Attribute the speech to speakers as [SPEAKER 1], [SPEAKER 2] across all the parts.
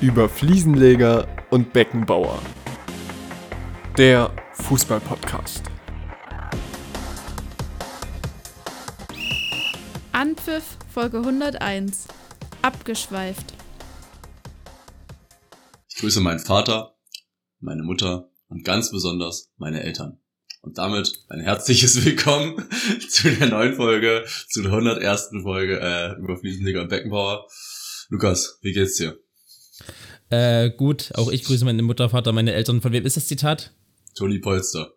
[SPEAKER 1] über Fliesenleger und Beckenbauer. Der Fußball-Podcast.
[SPEAKER 2] Anpfiff Folge 101. Abgeschweift.
[SPEAKER 3] Ich grüße meinen Vater, meine Mutter und ganz besonders meine Eltern. Und damit ein herzliches Willkommen zu der neuen Folge, zu der 101. Folge äh, über Fliesenleger und Beckenbauer. Lukas, wie geht's dir?
[SPEAKER 4] Äh, gut, auch ich grüße meine Mutter, Vater, meine Eltern. Von wem ist das Zitat?
[SPEAKER 3] Toni Polster.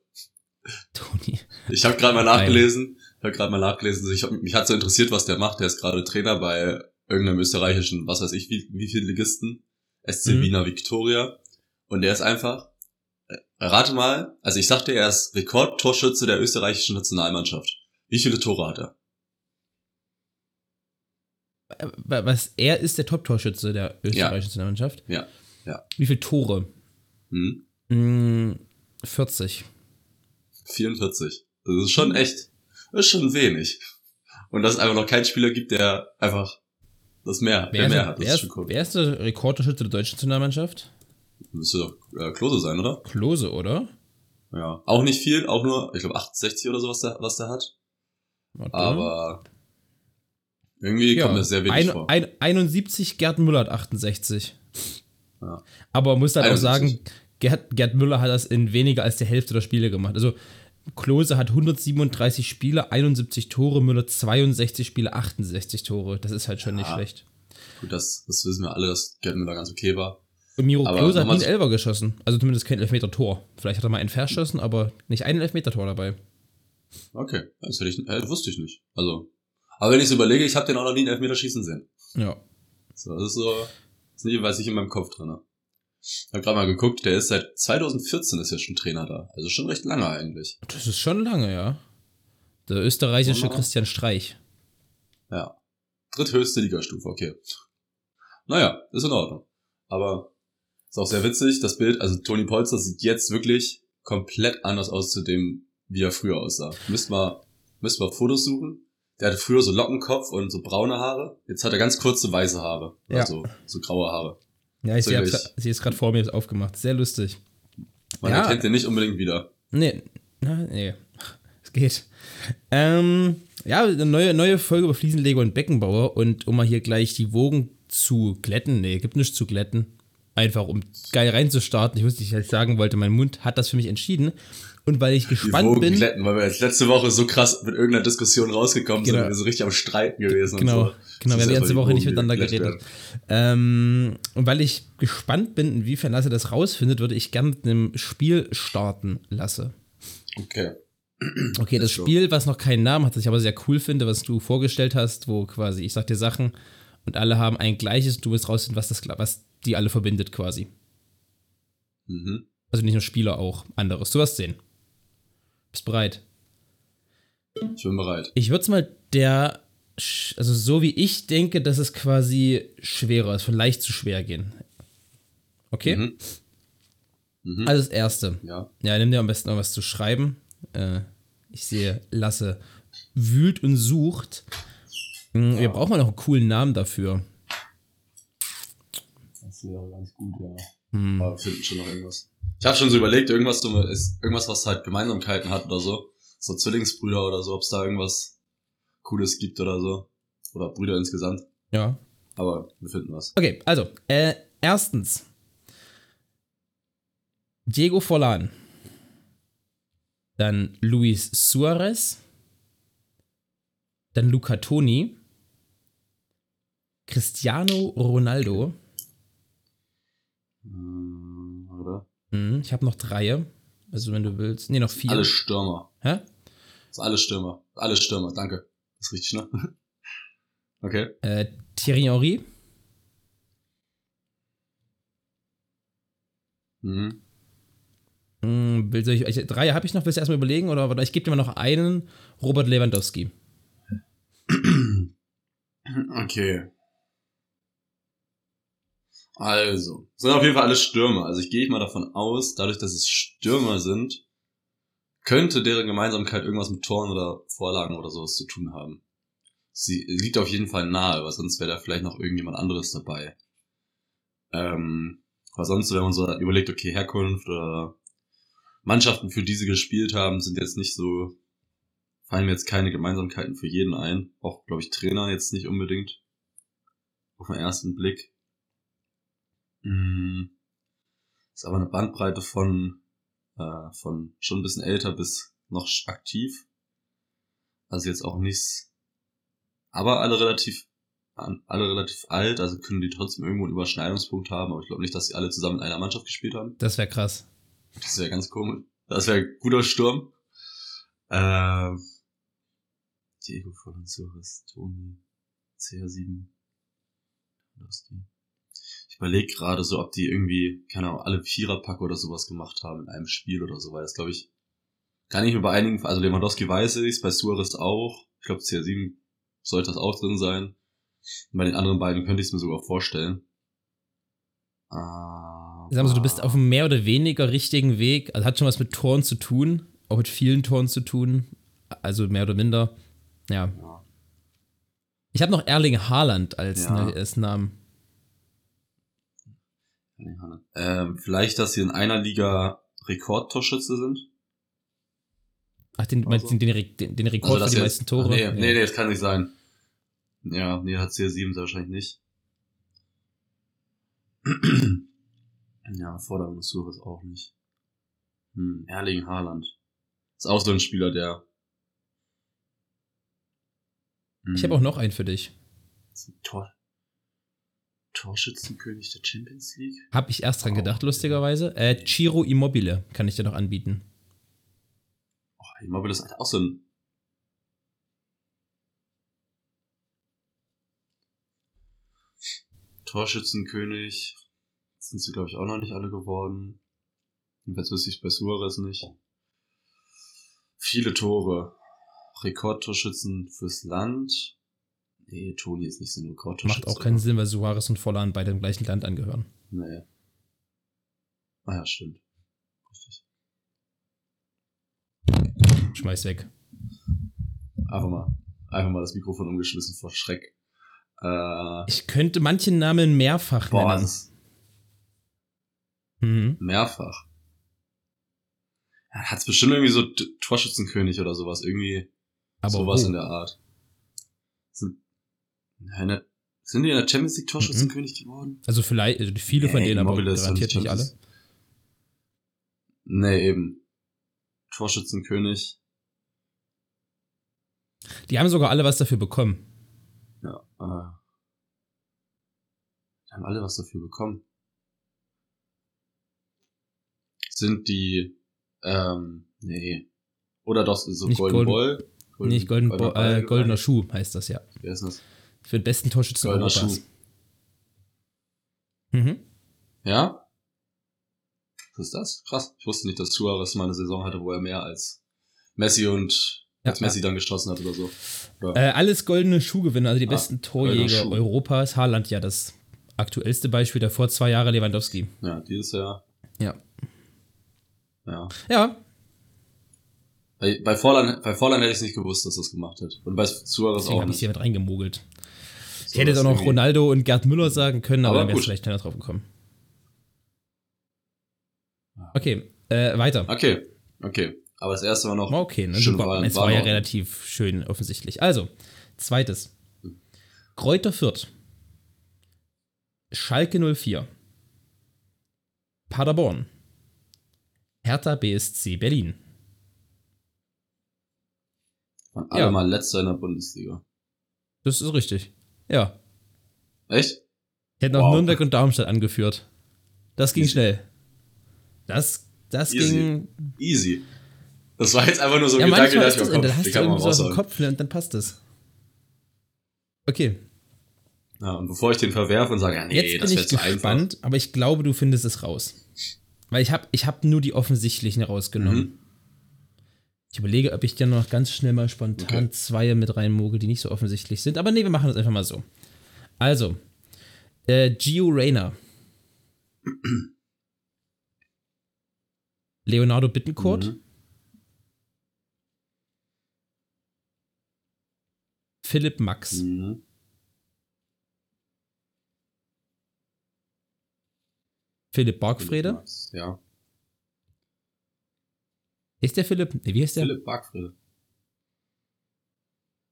[SPEAKER 4] Toni.
[SPEAKER 3] Ich habe gerade mal nachgelesen. Ich habe gerade mal nachgelesen. Ich hab, mich hat so interessiert, was der macht. Der ist gerade Trainer bei irgendeinem österreichischen, was weiß ich, wie, wie viele Ligisten. SC
[SPEAKER 4] Mhm.
[SPEAKER 3] Wiener Viktoria. Und der ist einfach, äh, rate mal, also ich sagte, er ist Rekordtorschütze der österreichischen Nationalmannschaft. Wie viele Tore hat er?
[SPEAKER 4] Was, er ist der Top-Torschütze der österreichischen Nationalmannschaft.
[SPEAKER 3] Ja, ja.
[SPEAKER 4] Wie viele Tore?
[SPEAKER 3] Hm?
[SPEAKER 4] Hm, 40.
[SPEAKER 3] 44. Das ist schon echt, das ist schon wenig. Und dass es einfach noch keinen Spieler gibt, der einfach das mehr,
[SPEAKER 4] Wer,
[SPEAKER 3] mehr hat. Das
[SPEAKER 4] wer,
[SPEAKER 3] ist schon cool.
[SPEAKER 4] wer ist der Rekordtorschütze der deutschen Nationalmannschaft?
[SPEAKER 3] Müsste doch äh, Klose sein, oder?
[SPEAKER 4] Klose, oder?
[SPEAKER 3] Ja. Auch nicht viel, auch nur, ich glaube 68 oder so, was der, was der hat.
[SPEAKER 4] Warte.
[SPEAKER 3] Aber irgendwie kommt mir sehr wenig
[SPEAKER 4] ein,
[SPEAKER 3] vor.
[SPEAKER 4] Ein, 71, Gerd Müller hat 68.
[SPEAKER 3] Ja.
[SPEAKER 4] Aber man muss halt auch
[SPEAKER 3] 71.
[SPEAKER 4] sagen, Gerd, Gerd Müller hat das in weniger als der Hälfte der Spiele gemacht. Also Klose hat 137 Spiele, 71 Tore, Müller 62 Spiele, 68 Tore. Das ist halt schon nicht
[SPEAKER 3] Ja.
[SPEAKER 4] schlecht.
[SPEAKER 3] Gut, das, das wissen wir alle, dass Gerd Müller ganz okay war.
[SPEAKER 4] Und Miro
[SPEAKER 3] Aber
[SPEAKER 4] Klose hat nie einen Elfer geschossen. Also zumindest kein Elfmeter-Tor. Vielleicht hat er mal einen verschossen, aber nicht einen Elfmeter-Tor dabei.
[SPEAKER 3] Okay, das hätte ich, äh, wusste ich nicht. Also, aber wenn ich so überlege, ich habe den auch noch nie einen Elfmeter schießen sehen.
[SPEAKER 4] Ja.
[SPEAKER 3] So, das ist so, das ist nicht, weiß ich in meinem Kopf drin. Ich habe gerade mal geguckt, der ist seit 2014 ist ja schon Trainer da. Also schon recht lange eigentlich.
[SPEAKER 4] Das ist schon lange, ja. Der österreichische
[SPEAKER 3] Ja.
[SPEAKER 4] Christian Streich.
[SPEAKER 3] Ja. Dritthöchste Ligastufe, okay. Naja, ist in Ordnung. Aber ist auch sehr witzig, das Bild, also Toni Polster sieht jetzt wirklich komplett anders aus zu dem, wie er früher aussah. Müsst mal, müsst mal Fotos suchen. Der hatte früher so Lockenkopf und so braune Haare. Jetzt hat er ganz kurze weiße Haare.
[SPEAKER 4] Ja.
[SPEAKER 3] Also so graue Haare.
[SPEAKER 4] Ja, ich
[SPEAKER 3] So
[SPEAKER 4] sehe sie ist gerade vor mir aufgemacht. Sehr lustig.
[SPEAKER 3] Man
[SPEAKER 4] Ja.
[SPEAKER 3] erkennt den nicht unbedingt wieder.
[SPEAKER 4] Nee, na, nee. Es geht. Ähm, ja, eine neue, neue Folge über Fliesenleger und Beckenbauer. Und um mal hier gleich die Wogen zu glätten, nee, gibt nichts zu glätten. Einfach um geil reinzustarten. Ich wusste nicht, was ich sagen wollte. Mein Mund hat das für mich entschieden. Und weil ich
[SPEAKER 3] Die
[SPEAKER 4] gespannt
[SPEAKER 3] Wogen
[SPEAKER 4] bin.
[SPEAKER 3] glätten, weil wir jetzt letzte Woche so krass mit irgendeiner Diskussion rausgekommen sind
[SPEAKER 4] Genau.
[SPEAKER 3] und wir so richtig am Streiten gewesen
[SPEAKER 4] Genau,
[SPEAKER 3] und so.
[SPEAKER 4] genau, wir haben die ganze Woche
[SPEAKER 3] die
[SPEAKER 4] nicht
[SPEAKER 3] die
[SPEAKER 4] miteinander geredet. Ähm, und weil ich gespannt bin, inwiefern Lasse das rausfindet, würde ich gern mit einem Spiel starten lasse.
[SPEAKER 3] werden. Okay.
[SPEAKER 4] Okay, das. Spiel, was noch keinen Namen hat, das ich aber sehr cool finde, was du vorgestellt hast, wo quasi, ich sag dir Sachen und alle haben ein gleiches, du musst rausfinden, was das was die alle verbindet quasi.
[SPEAKER 3] Mhm.
[SPEAKER 4] Also nicht nur Spieler, auch anderes. Du wirst sehen. Bist bereit?
[SPEAKER 3] Ich bin bereit.
[SPEAKER 4] Ich würde es mal der, also so wie ich denke, dass es quasi schwerer ist, von leicht zu schwer gehen. Okay?
[SPEAKER 3] Mhm. Mhm.
[SPEAKER 4] Also das erste.
[SPEAKER 3] Ja.
[SPEAKER 4] Ja, nimm dir am besten noch was zu schreiben. Äh, ich sehe, Lasse wühlt und sucht. Hm, Wir brauchen mal noch einen coolen Namen dafür.
[SPEAKER 3] Das wäre ganz gut, ja.
[SPEAKER 4] Hm.
[SPEAKER 3] Aber wir finden schon noch irgendwas. Ich habe schon so überlegt, irgendwas, so, irgendwas, was halt Gemeinsamkeiten hat oder so. So Zwillingsbrüder oder so, ob es da irgendwas Cooles gibt oder so. Oder Brüder insgesamt.
[SPEAKER 4] Ja.
[SPEAKER 3] Aber wir finden was.
[SPEAKER 4] Okay, also, äh, erstens. Diego Forlan. Dann Luis Suarez. Dann Luca Toni. Cristiano Ronaldo.
[SPEAKER 3] Hm, oder?
[SPEAKER 4] Hm, ich habe noch drei. Also, wenn du willst. Nee, noch vier.
[SPEAKER 3] Alle Stürmer.
[SPEAKER 4] Hä?
[SPEAKER 3] Das sind alle Stürmer. Alle Stürmer, danke. Das ist richtig, ne? Okay.
[SPEAKER 4] Äh, Thierry Henry.
[SPEAKER 3] Mhm.
[SPEAKER 4] Hm, will- soll ich, drei habe ich noch, willst du erstmal überlegen? Oder warte, ich gebe dir mal noch einen. Robert Lewandowski.
[SPEAKER 3] Okay. Also, sind auf jeden Fall alle Stürmer. Also ich gehe mal davon aus, dadurch, dass es Stürmer sind, könnte deren Gemeinsamkeit irgendwas mit Toren oder Vorlagen oder sowas zu tun haben. Sie liegt auf jeden Fall nahe, weil sonst wäre da vielleicht noch irgendjemand anderes dabei. Ähm, aber sonst, wenn man so überlegt, okay, Herkunft oder Mannschaften, für die sie gespielt haben, sind jetzt nicht so, fallen mir jetzt keine Gemeinsamkeiten für jeden ein. Auch, glaube ich, Trainer jetzt nicht unbedingt. Auf den ersten Blick. Hm. Ist aber eine Bandbreite von, äh, von schon ein bisschen älter bis noch aktiv. Also jetzt auch nichts, aber alle relativ, alle relativ alt, also können die trotzdem irgendwo einen Überschneidungspunkt haben, aber ich glaube nicht, dass sie alle zusammen in einer Mannschaft gespielt haben.
[SPEAKER 4] Das wäre krass.
[SPEAKER 3] Das wäre ganz komisch. Das wäre guter Sturm. Ähm, Diego Volanzuris, Toni, CR7, Ich überlege gerade so, ob die irgendwie, keine Ahnung, alle Viererpack oder sowas gemacht haben in einem Spiel oder so, weil das glaube ich, kann ich mir bei einigen, also Lewandowski weiß ich, bei Suarez auch, ich glaube CR7 sollte das auch drin sein. Und bei den anderen beiden könnte ich es mir sogar vorstellen.
[SPEAKER 4] Aber Sagen wir so, du bist auf einem mehr oder weniger richtigen Weg. Also hat schon was mit Toren zu tun, auch mit vielen Toren zu tun. Also mehr oder minder. Ja. ja. Ich habe noch Erling Haaland als, ja. ne, als Namen.
[SPEAKER 3] Ähm, vielleicht, dass sie in einer Liga Rekordtorschütze sind.
[SPEAKER 4] Ach, den, also. den, den, den, den Rekord also für die jetzt, meisten Tore?
[SPEAKER 3] nee, ja. nee, nee, das kann nicht sein. Ja, nee, hat CR7 wahrscheinlich nicht. ja, des Suches auch nicht. Hm, Erling Haaland. Ist auch so ein Spieler, der.
[SPEAKER 4] Hm. Ich habe auch noch einen für dich.
[SPEAKER 3] Tor Torschützenkönig der Champions League?
[SPEAKER 4] Hab ich erst dran oh. gedacht, lustigerweise. Äh, Ciro Immobile kann ich dir noch anbieten.
[SPEAKER 3] Immobile ist halt auch so ein Torschützenkönig. Sind sie, glaube ich, auch noch nicht alle geworden. Jedenfalls wüsste ich bei Suarez nicht. Viele Tore. Rekordtorschützen fürs Land. Nee, Toni ist nicht so ein Rekordtorschütze.
[SPEAKER 4] Macht auch keinen Sinn, weil Suarez und Vollan beide dem gleichen Land angehören.
[SPEAKER 3] Nee. Ah ja, stimmt.
[SPEAKER 4] Schmeiß weg.
[SPEAKER 3] Einfach mal, einfach mal das Mikrofon umgeschmissen vor Schreck.
[SPEAKER 4] Äh, ich könnte manche Namen mehrfach boah, nennen.
[SPEAKER 3] Mhm. Mehrfach. Ja, hat's bestimmt irgendwie so Torschützenkönig oder sowas, irgendwie Aber sowas wo? in der Art. Sind, ja, sind die in der Champions League Torschützenkönig mhm. geworden?
[SPEAKER 4] Also vielleicht, also viele von denen, aber garantiert nicht alle.
[SPEAKER 3] Nee, eben. Torschützenkönig.
[SPEAKER 4] Die haben sogar alle was dafür bekommen.
[SPEAKER 3] Ja, äh, die haben alle was dafür bekommen. Sind die, ähm, nee. Oder doch so
[SPEAKER 4] nicht
[SPEAKER 3] Golden,
[SPEAKER 4] Golden Ball? Golden, nicht Golden Ball, Ball äh, Goldener Schuh heißt das ja.
[SPEAKER 3] Wer ist das?
[SPEAKER 4] Für den besten Torschützen Goldener Europas. Schuh. Mhm.
[SPEAKER 3] Ja? Was ist das? Krass. Ich wusste nicht, dass Suarez mal eine Saison hatte, wo er mehr als Messi und ja, als Messi ja. dann geschossen hat oder so.
[SPEAKER 4] Ja. Äh, alles goldene Schuhgewinner, also die ah, besten Torjäger Europas. Haaland ja das aktuellste Beispiel, der vor zwei Jahren Lewandowski.
[SPEAKER 3] Ja, dieses Jahr.
[SPEAKER 4] Ja.
[SPEAKER 3] Ja.
[SPEAKER 4] Ja.
[SPEAKER 3] Bei, bei Vorland, bei Vorland hätte ich es nicht gewusst, dass das gemacht hat. Und bei Suarez Deswegen auch.
[SPEAKER 4] habe ich hier mit reingemogelt. Ich hätte auch noch Ronaldo und Gerd Müller sagen können, aber, aber dann wäre vielleicht schneller drauf gekommen. Okay, äh, weiter.
[SPEAKER 3] Okay, okay. Aber das erste war noch.
[SPEAKER 4] Okay, ne, super. War, es war, war ja relativ schön offensichtlich. Also, zweites. Kräuter Fürth. Schalke 04. Paderborn. Hertha BSC Berlin.
[SPEAKER 3] Waren alle ja. mal letzter in der Bundesliga.
[SPEAKER 4] Das ist richtig. Ja.
[SPEAKER 3] Echt?
[SPEAKER 4] Ich hätte noch wow. Nürnberg und Darmstadt angeführt. Das ging Easy. schnell. Das, das
[SPEAKER 3] Easy.
[SPEAKER 4] ging.
[SPEAKER 3] Easy. Das war jetzt einfach nur so ein
[SPEAKER 4] ja, Gedanke, der ich im Kopf, dann hast du irgendwie so aus dem Kopf und dann passt es. Okay.
[SPEAKER 3] Ja, und bevor ich den verwerfe und sage, ja, nee,
[SPEAKER 4] jetzt
[SPEAKER 3] das
[SPEAKER 4] bin ich gespannt, einfach. aber ich glaube, du findest es raus. Weil ich habe ich hab nur die offensichtlichen rausgenommen. Mhm. Ich überlege, ob ich dir noch ganz schnell mal spontan okay. zwei mit reinmogel, die nicht so offensichtlich sind. Aber nee, wir machen das einfach mal so. Also, äh, Gio Reyna. Leonardo Bittencourt. Mhm. Philipp Max. Mhm. Philipp Bargfrede.
[SPEAKER 3] Ja.
[SPEAKER 4] Ist der Philipp? Wie heißt der?
[SPEAKER 3] Philipp Bargfrede.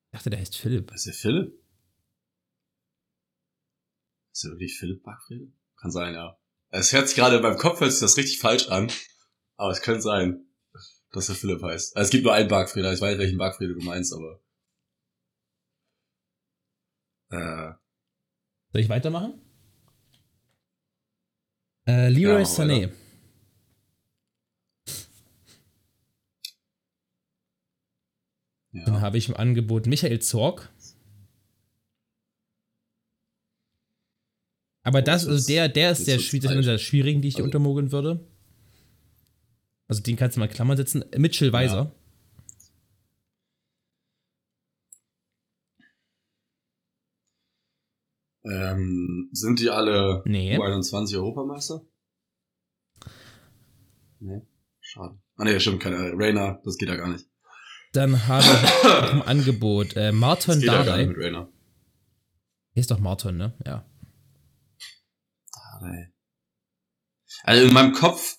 [SPEAKER 4] Ich dachte, der heißt Philipp.
[SPEAKER 3] Ist der Philipp? Ist der wirklich Philipp Bargfrede? Kann sein, ja. Es hört sich gerade meinem Kopf hört sich das richtig falsch an. Aber es könnte sein, dass der Philipp heißt. Also es gibt nur einen Bargfrede. Ich weiß, welchen Bargfrede du meinst, aber. Äh,
[SPEAKER 4] Soll ich weitermachen? Äh, Leroy
[SPEAKER 3] Ja,
[SPEAKER 4] Sané.
[SPEAKER 3] weiter.
[SPEAKER 4] Dann
[SPEAKER 3] ja.
[SPEAKER 4] habe ich im Angebot Michael Zorg. Aber das,
[SPEAKER 3] das
[SPEAKER 4] also der, der ist der,
[SPEAKER 3] ist alt.
[SPEAKER 4] einer der schwierigen, die ich dir
[SPEAKER 3] Also-
[SPEAKER 4] untermogeln würde. Also den kannst du mal Klammern setzen. Mitchell Weiser.
[SPEAKER 3] Ähm, sind die alle
[SPEAKER 4] Nee.
[SPEAKER 3] U21 Europameister? Nee. Schade. Ah nee, stimmt, keine Rainer, das geht ja gar nicht.
[SPEAKER 4] Dann habe ich im Angebot äh, Martin Dardai. Hier ist doch Martin, ne? Ja.
[SPEAKER 3] Dardai. Also in meinem Kopf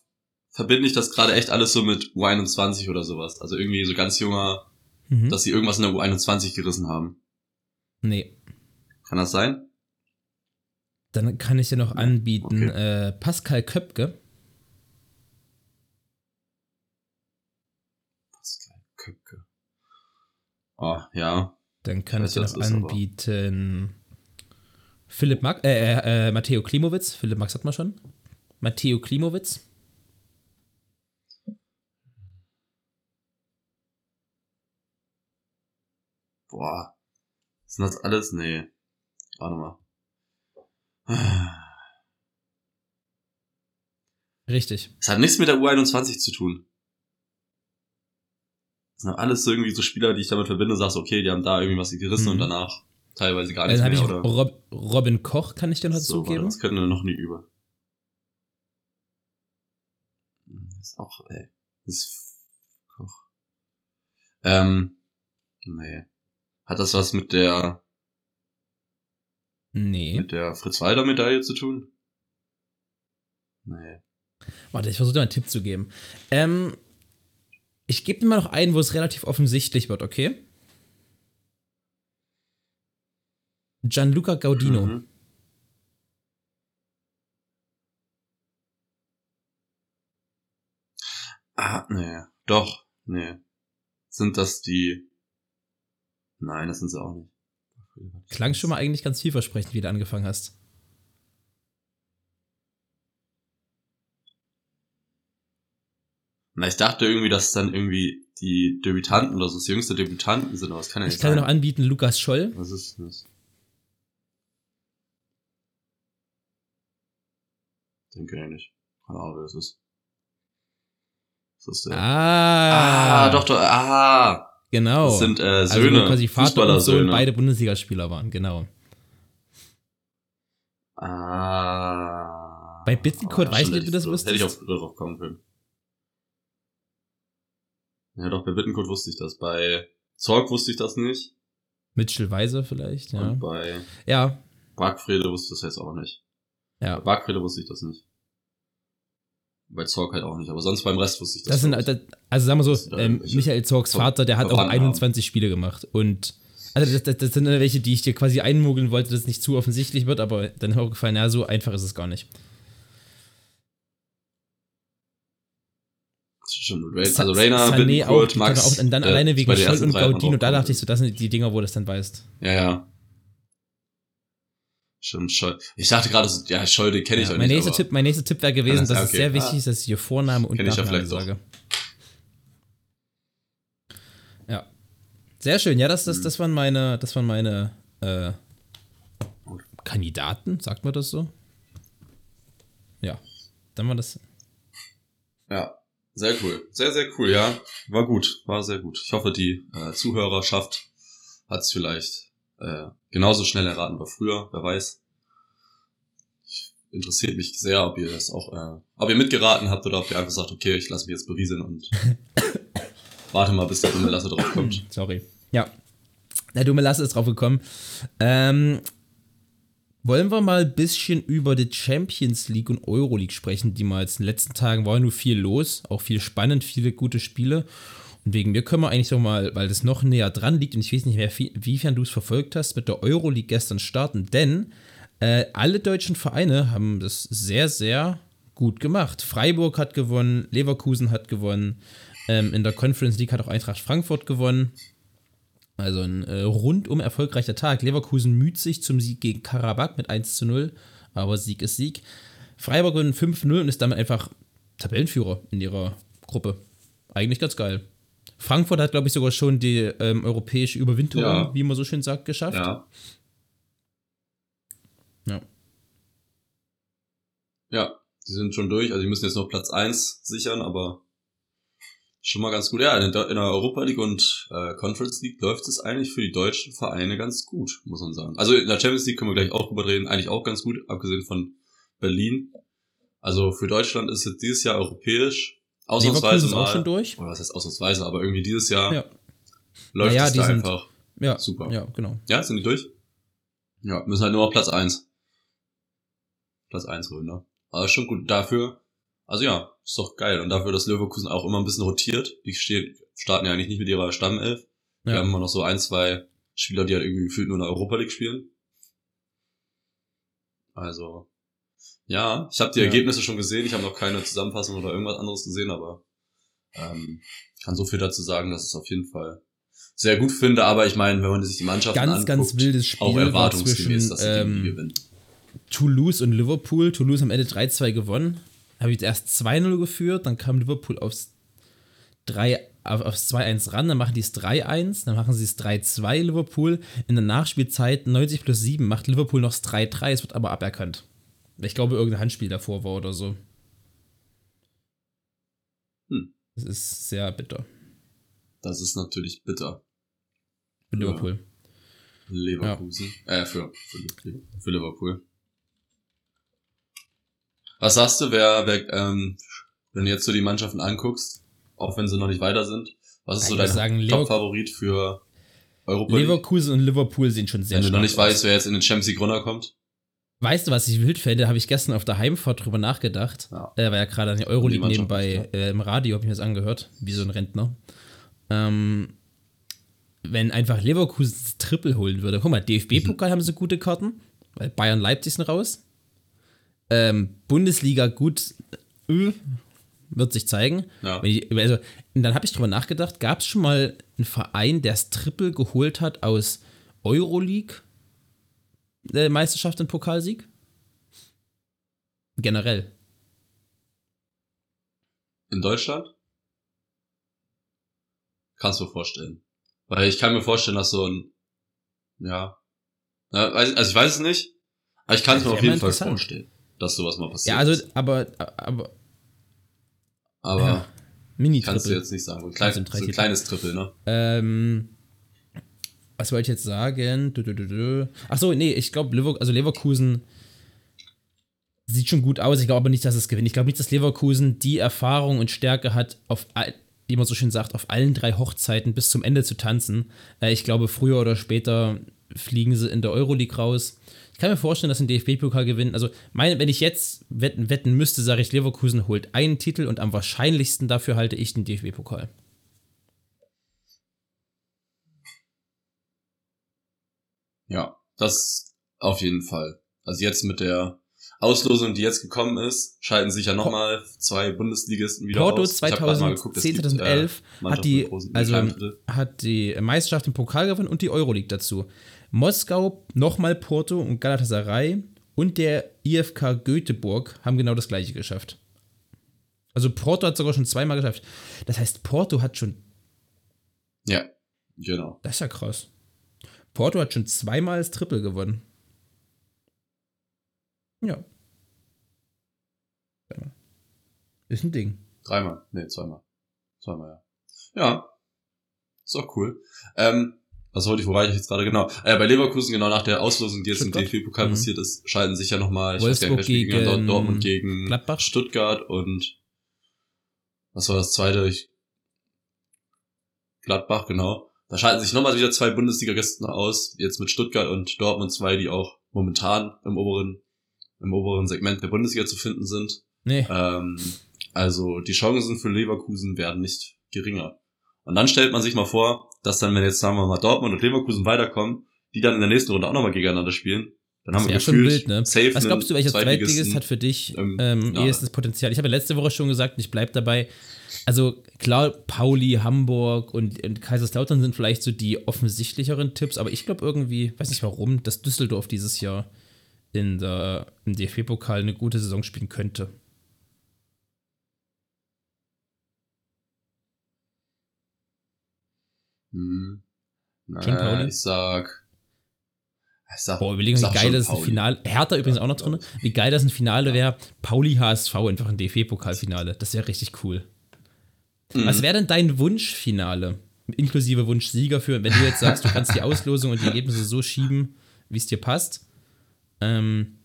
[SPEAKER 3] verbinde ich das gerade echt alles so mit U21 oder sowas. Also irgendwie so ganz junger,
[SPEAKER 4] Mhm.
[SPEAKER 3] dass sie irgendwas in der U21 gerissen haben.
[SPEAKER 4] nee.
[SPEAKER 3] Kann das sein?
[SPEAKER 4] Dann kann ich dir noch anbieten
[SPEAKER 3] okay.
[SPEAKER 4] äh, Pascal Köpke.
[SPEAKER 3] Pascal Köpke. Oh, ja.
[SPEAKER 4] Dann kann
[SPEAKER 3] Ich
[SPEAKER 4] ich, dir noch anbieten Philipp Max, äh, äh, Matteo Klimowitz. Philipp Max hat man schon. Matteo Klimowitz.
[SPEAKER 3] Boah. Sind das alles? Nee. Warte mal.
[SPEAKER 4] Richtig.
[SPEAKER 3] Es hat nichts mit der U21 zu tun. Das sind alles irgendwie so Spieler, die ich damit verbinde, sagst, okay, die haben da irgendwie was gerissen
[SPEAKER 4] Mhm.
[SPEAKER 3] und danach teilweise gar
[SPEAKER 4] Dann
[SPEAKER 3] nichts
[SPEAKER 4] habe
[SPEAKER 3] mehr,
[SPEAKER 4] ich
[SPEAKER 3] oder?
[SPEAKER 4] Rob, Robin Koch, kann ich dir noch
[SPEAKER 3] so, warte,
[SPEAKER 4] dazugeben.
[SPEAKER 3] was könnten wir noch nie über? Hm, Das ist auch, ey. Das ist Koch. Ähm, nee. Hat das was mit der,
[SPEAKER 4] nee.
[SPEAKER 3] mit der Fritz-Walter-Medaille zu tun? Nee.
[SPEAKER 4] Warte, ich versuche dir mal einen Tipp zu geben. Ähm, ich gebe dir mal noch einen, wo es relativ offensichtlich wird, okay? Gianluca Gaudino.
[SPEAKER 3] Mhm. Ah, nee. Doch, nee. Sind das die. Nein, das sind sie auch nicht.
[SPEAKER 4] Klang schon mal eigentlich ganz vielversprechend, wie du angefangen hast.
[SPEAKER 3] Na, ich dachte irgendwie, dass es dann irgendwie die Debütanten oder so das jüngste Debütanten sind, aber das kann ja
[SPEAKER 4] Ich
[SPEAKER 3] nicht
[SPEAKER 4] kann dir noch
[SPEAKER 3] sein.
[SPEAKER 4] anbieten, Lukas Scholl.
[SPEAKER 3] Was ist das? Denke ja nicht. Keine Ahnung, wer das ist. Ist der?
[SPEAKER 4] Ah,
[SPEAKER 3] ah, doch, doch, ah.
[SPEAKER 4] Genau.
[SPEAKER 3] Das sind äh,
[SPEAKER 4] also
[SPEAKER 3] Söhne,
[SPEAKER 4] wo quasi Vater und Sohn beide Bundesligaspieler waren, genau.
[SPEAKER 3] Ah.
[SPEAKER 4] Bei Bittencourt weiß ich nicht, ob du das
[SPEAKER 3] wusstest. Hätte ich auch drauf kommen können. Ja, doch, bei Bittencourt wusste ich das. Bei Zorg wusste ich das nicht.
[SPEAKER 4] Mitchell Weiser vielleicht, ja.
[SPEAKER 3] Und bei
[SPEAKER 4] Ja,
[SPEAKER 3] Bargfrede wusste ich das jetzt auch nicht. Bei
[SPEAKER 4] ja.
[SPEAKER 3] Bargfrede wusste ich das nicht. Bei Zorg halt auch nicht. Aber sonst beim Rest wusste ich das.
[SPEAKER 4] Das sind, das- also sagen wir so, ähm, Michael Zorgs Vater, der hat auch
[SPEAKER 3] Verwandten
[SPEAKER 4] 21 Spiele gemacht. Und also das, das, das sind welche, die ich dir quasi einmogeln wollte, dass es nicht zu offensichtlich wird, aber dann mir gefallen, ja, so einfach ist es gar nicht.
[SPEAKER 3] Stimmt, Ray, also Rainer, Bittencourt,
[SPEAKER 4] auch,
[SPEAKER 3] Max.
[SPEAKER 4] auch, und dann
[SPEAKER 3] äh,
[SPEAKER 4] alleine wegen Scholl und Gaudino, da dachte ich so, das sind die Dinger, wo das dann beißt.
[SPEAKER 3] Ja, ja. Stimmt, Scholl. Ich dachte gerade, ja, Scholl, den kenne ich
[SPEAKER 4] Ja,
[SPEAKER 3] auch
[SPEAKER 4] mein,
[SPEAKER 3] nicht.
[SPEAKER 4] nächster Tipp, mein nächster Tipp wäre gewesen,
[SPEAKER 3] das-
[SPEAKER 4] dass
[SPEAKER 3] ja,
[SPEAKER 4] es
[SPEAKER 3] okay.
[SPEAKER 4] sehr wichtig
[SPEAKER 3] Ah.
[SPEAKER 4] ist, dass ich hier Vorname und
[SPEAKER 3] Kenn ich ja
[SPEAKER 4] Nachname
[SPEAKER 3] vielleicht
[SPEAKER 4] sage. Ja. Sehr schön. Ja, das, das,
[SPEAKER 3] Mhm.
[SPEAKER 4] das waren meine, das waren meine äh, Kandidaten, sagt man das so? Ja. Dann war das.
[SPEAKER 3] Ja, sehr cool. Sehr, sehr cool, ja. War gut, war sehr gut. Ich hoffe, die äh, Zuhörerschaft hat es vielleicht äh, genauso schnell erraten wie früher, wer weiß. Ich, interessiert mich sehr, ob ihr das auch, äh, ob ihr mitgeraten habt oder ob ihr einfach sagt, okay, ich lasse mich jetzt berieseln und warte mal, bis der dumme Lasse drauf kommt.
[SPEAKER 4] Sorry. Ja. Der dumme Lasse ist drauf gekommen. Ähm, wollen wir mal ein bisschen über die Champions League und Euroleague sprechen, die mal jetzt in den letzten Tagen war nur viel los, auch viel spannend, viele gute Spiele. Und wegen mir können wir eigentlich so mal, weil das noch näher dran liegt und ich weiß nicht mehr, wiefern du es verfolgt hast, mit der Euroleague gestern starten, denn äh, alle deutschen Vereine haben das sehr, sehr gut gemacht. Freiburg hat gewonnen, Leverkusen hat gewonnen, ähm, in der Conference League hat auch Eintracht Frankfurt gewonnen. Also ein äh, rundum erfolgreicher Tag. Leverkusen müht sich zum Sieg gegen Karabakh mit 1 zu 0, aber Sieg ist Sieg. Freiburg gewinnt 5-0 und ist damit einfach Tabellenführer in ihrer Gruppe. Eigentlich ganz geil. Frankfurt hat, glaube ich, sogar schon die ähm, europäische Überwinterung, ja. wie man so schön sagt, geschafft.
[SPEAKER 3] Ja.
[SPEAKER 4] Ja.
[SPEAKER 3] Ja, die sind schon durch. Also die müssen jetzt noch Platz 1 sichern, aber schon mal ganz gut. Ja, in der, in der Europa League und äh, Conference League läuft es eigentlich für die deutschen Vereine ganz gut, muss man sagen. Also in der Champions League können wir gleich auch drüber reden, eigentlich auch ganz gut, abgesehen von Berlin. Also für Deutschland ist jetzt dieses Jahr europäisch ausnahmsweise mal.
[SPEAKER 4] Auch schon durch.
[SPEAKER 3] Oder was heißt ausnahmsweise, aber irgendwie dieses Jahr
[SPEAKER 4] ja.
[SPEAKER 3] läuft
[SPEAKER 4] ja,
[SPEAKER 3] es da einfach.
[SPEAKER 4] Ja,
[SPEAKER 3] super.
[SPEAKER 4] Ja, genau.
[SPEAKER 3] Ja, sind die durch? Ja, müssen halt nur noch Platz 1. Platz 1 holen, ne? Aber schon gut. Dafür also ja, ist doch geil. Und dafür, dass Leverkusen auch immer ein bisschen rotiert. Die stehen, starten ja eigentlich nicht mit ihrer Stammelf. Die ja. haben immer noch so ein, zwei Spieler, die halt irgendwie gefühlt nur in der Europa League spielen. Also, ja, ich habe die ja. Ergebnisse schon gesehen. Ich habe noch keine Zusammenfassung oder irgendwas anderes gesehen, aber ähm, kann so viel dazu sagen, dass es auf jeden Fall sehr gut finde. Aber ich meine, wenn man sich die Mannschaft
[SPEAKER 4] ganz,
[SPEAKER 3] anguckt,
[SPEAKER 4] ganz wildes Spiel
[SPEAKER 3] auch erwartungsgemäß, dass sie ähm,
[SPEAKER 4] gewinnen. Toulouse und Liverpool. Toulouse am Ende 3-2 gewonnen habe ich erst 2-0 geführt, dann kam Liverpool aufs 3, auf, aufs 2-1 ran, dann machen die es 3-1, dann machen sie es 3-2 Liverpool. In der Nachspielzeit 90 plus 7 macht Liverpool noch das 3-3, es wird aber aberkannt. Ich glaube, irgendein Handspiel davor war oder so.
[SPEAKER 3] Hm.
[SPEAKER 4] Das ist sehr bitter.
[SPEAKER 3] Das ist natürlich bitter.
[SPEAKER 4] Für Liverpool.
[SPEAKER 3] Leverkusen. Ja. Äh, für, für, für Liverpool. Was sagst du, wer, wer ähm, wenn du jetzt so die Mannschaften anguckst, auch wenn sie noch nicht weiter sind, was ist
[SPEAKER 4] ja,
[SPEAKER 3] so dein Top-Favorit für Europa?
[SPEAKER 4] Leverkusen und Liverpool sind schon sehr
[SPEAKER 3] Wenn du noch nicht weißt, wer jetzt in den Champions League runterkommt.
[SPEAKER 4] Weißt du, was ich wild fände? Habe ich gestern auf der Heimfahrt drüber nachgedacht. Ja. Äh, war ja gerade an der Euroleague nebenbei äh, im Radio, habe ich mir das angehört, wie so ein Rentner. Ähm, wenn einfach Leverkusen das Triple holen würde. Guck mal, DFB-Pokal mhm. haben sie gute Karten, weil Bayern Leipzig sind raus. Ähm, Bundesliga gut, äh, wird sich zeigen.
[SPEAKER 3] Ja.
[SPEAKER 4] Ich, also, dann habe ich drüber nachgedacht, gab es schon mal einen Verein, der das Triple geholt hat aus Euroleague, äh, Meisterschaft und Pokalsieg? Generell.
[SPEAKER 3] In Deutschland? Kannst du vorstellen. Weil ich kann mir vorstellen, dass so ein, ja, also ich weiß es nicht, aber ich kann es mir auf jeden Fall vorstellen dass sowas mal passiert.
[SPEAKER 4] Ja, also, aber, aber,
[SPEAKER 3] aber, ja,
[SPEAKER 4] mini
[SPEAKER 3] Kannst du jetzt nicht sagen. Ein, klein, so ein kleines Triple, ne?
[SPEAKER 4] Ähm, was wollte ich jetzt sagen? Achso, nee, ich glaube, Lever also Leverkusen sieht schon gut aus. Ich glaube aber nicht, dass es gewinnt. Ich glaube nicht, dass Leverkusen die Erfahrung und Stärke hat, auf all, wie man so schön sagt, auf allen drei Hochzeiten bis zum Ende zu tanzen. Äh, ich glaube, früher oder später fliegen sie in der Euroleague raus kann mir vorstellen, dass ein DFB-Pokal gewinnen. Also, mein, wenn ich jetzt wetten, wetten müsste, sage ich, Leverkusen holt einen Titel und am wahrscheinlichsten dafür halte ich den DFB-Pokal.
[SPEAKER 3] Ja, das auf jeden Fall. Also jetzt mit der Auslosung, die jetzt gekommen ist, schalten sich ja nochmal zwei Bundesligisten wieder
[SPEAKER 4] Porto
[SPEAKER 3] aus.
[SPEAKER 4] 2010, 2011 äh, hat die, also hat die Meisterschaft im Pokal gewonnen und die Euroleague dazu. Moskau, nochmal Porto und Galatasaray und der IFK Göteborg haben genau das gleiche geschafft. Also Porto hat sogar schon zweimal geschafft. Das heißt, Porto hat schon.
[SPEAKER 3] Ja, genau.
[SPEAKER 4] Das ist ja krass. Porto hat schon zweimal das Triple gewonnen. Ja. Ist ein Ding.
[SPEAKER 3] Dreimal. Nee, zweimal. Zweimal, ja. Ja. Ist auch cool. Ähm, was wollte ich, wo war ich jetzt gerade genau? Äh, bei Leverkusen, genau nach der Auslosung, die jetzt im DFB-Pokal mhm. passiert ist, scheiden sich ja nochmal,
[SPEAKER 4] ich Wolfsburg nicht, gegen
[SPEAKER 3] Dortmund gegen
[SPEAKER 4] Gladbach.
[SPEAKER 3] Stuttgart und was war das zweite? Ich, Gladbach, genau. Da schalten sich nochmal wieder zwei Bundesliga-Gäste aus, jetzt mit Stuttgart und Dortmund zwei, die auch momentan im oberen, im oberen Segment der Bundesliga zu finden sind.
[SPEAKER 4] Nee.
[SPEAKER 3] Ähm, also die Chancen für Leverkusen werden nicht geringer. Und dann stellt man sich mal vor, dass dann, wenn jetzt sagen wir mal Dortmund und Leverkusen weiterkommen, die dann in der nächsten Runde auch nochmal gegeneinander spielen, dann haben wir gefühlt
[SPEAKER 4] wild, ne?
[SPEAKER 3] safe
[SPEAKER 4] Was glaubst du, welcher
[SPEAKER 3] einen
[SPEAKER 4] Zweitligist hat für dich
[SPEAKER 3] ähm,
[SPEAKER 4] ähm,
[SPEAKER 3] ja.
[SPEAKER 4] ehestes Potenzial? Ich habe ja letzte Woche schon gesagt, und ich bleib dabei. Also klar, Pauli, Hamburg und, und Kaiserslautern sind vielleicht so die offensichtlicheren Tipps, aber ich glaube irgendwie, weiß nicht warum, dass Düsseldorf dieses Jahr in der, im DFB-Pokal eine gute Saison spielen könnte.
[SPEAKER 3] Hm. Naja, ich sag. Ich sag,
[SPEAKER 4] Boah, überlegen, wie geil das ein. Finale, Hertha übrigens auch noch drin, wie geil das ein Finale wäre, Pauli HSV einfach ein DFB-Pokalfinale. Das wäre richtig cool.
[SPEAKER 3] Mhm.
[SPEAKER 4] Was wäre denn dein Wunschfinale? Inklusive Wunschsieger für, wenn du jetzt sagst, du kannst die Auslosung und die Ergebnisse so schieben, wie es dir passt. Ähm,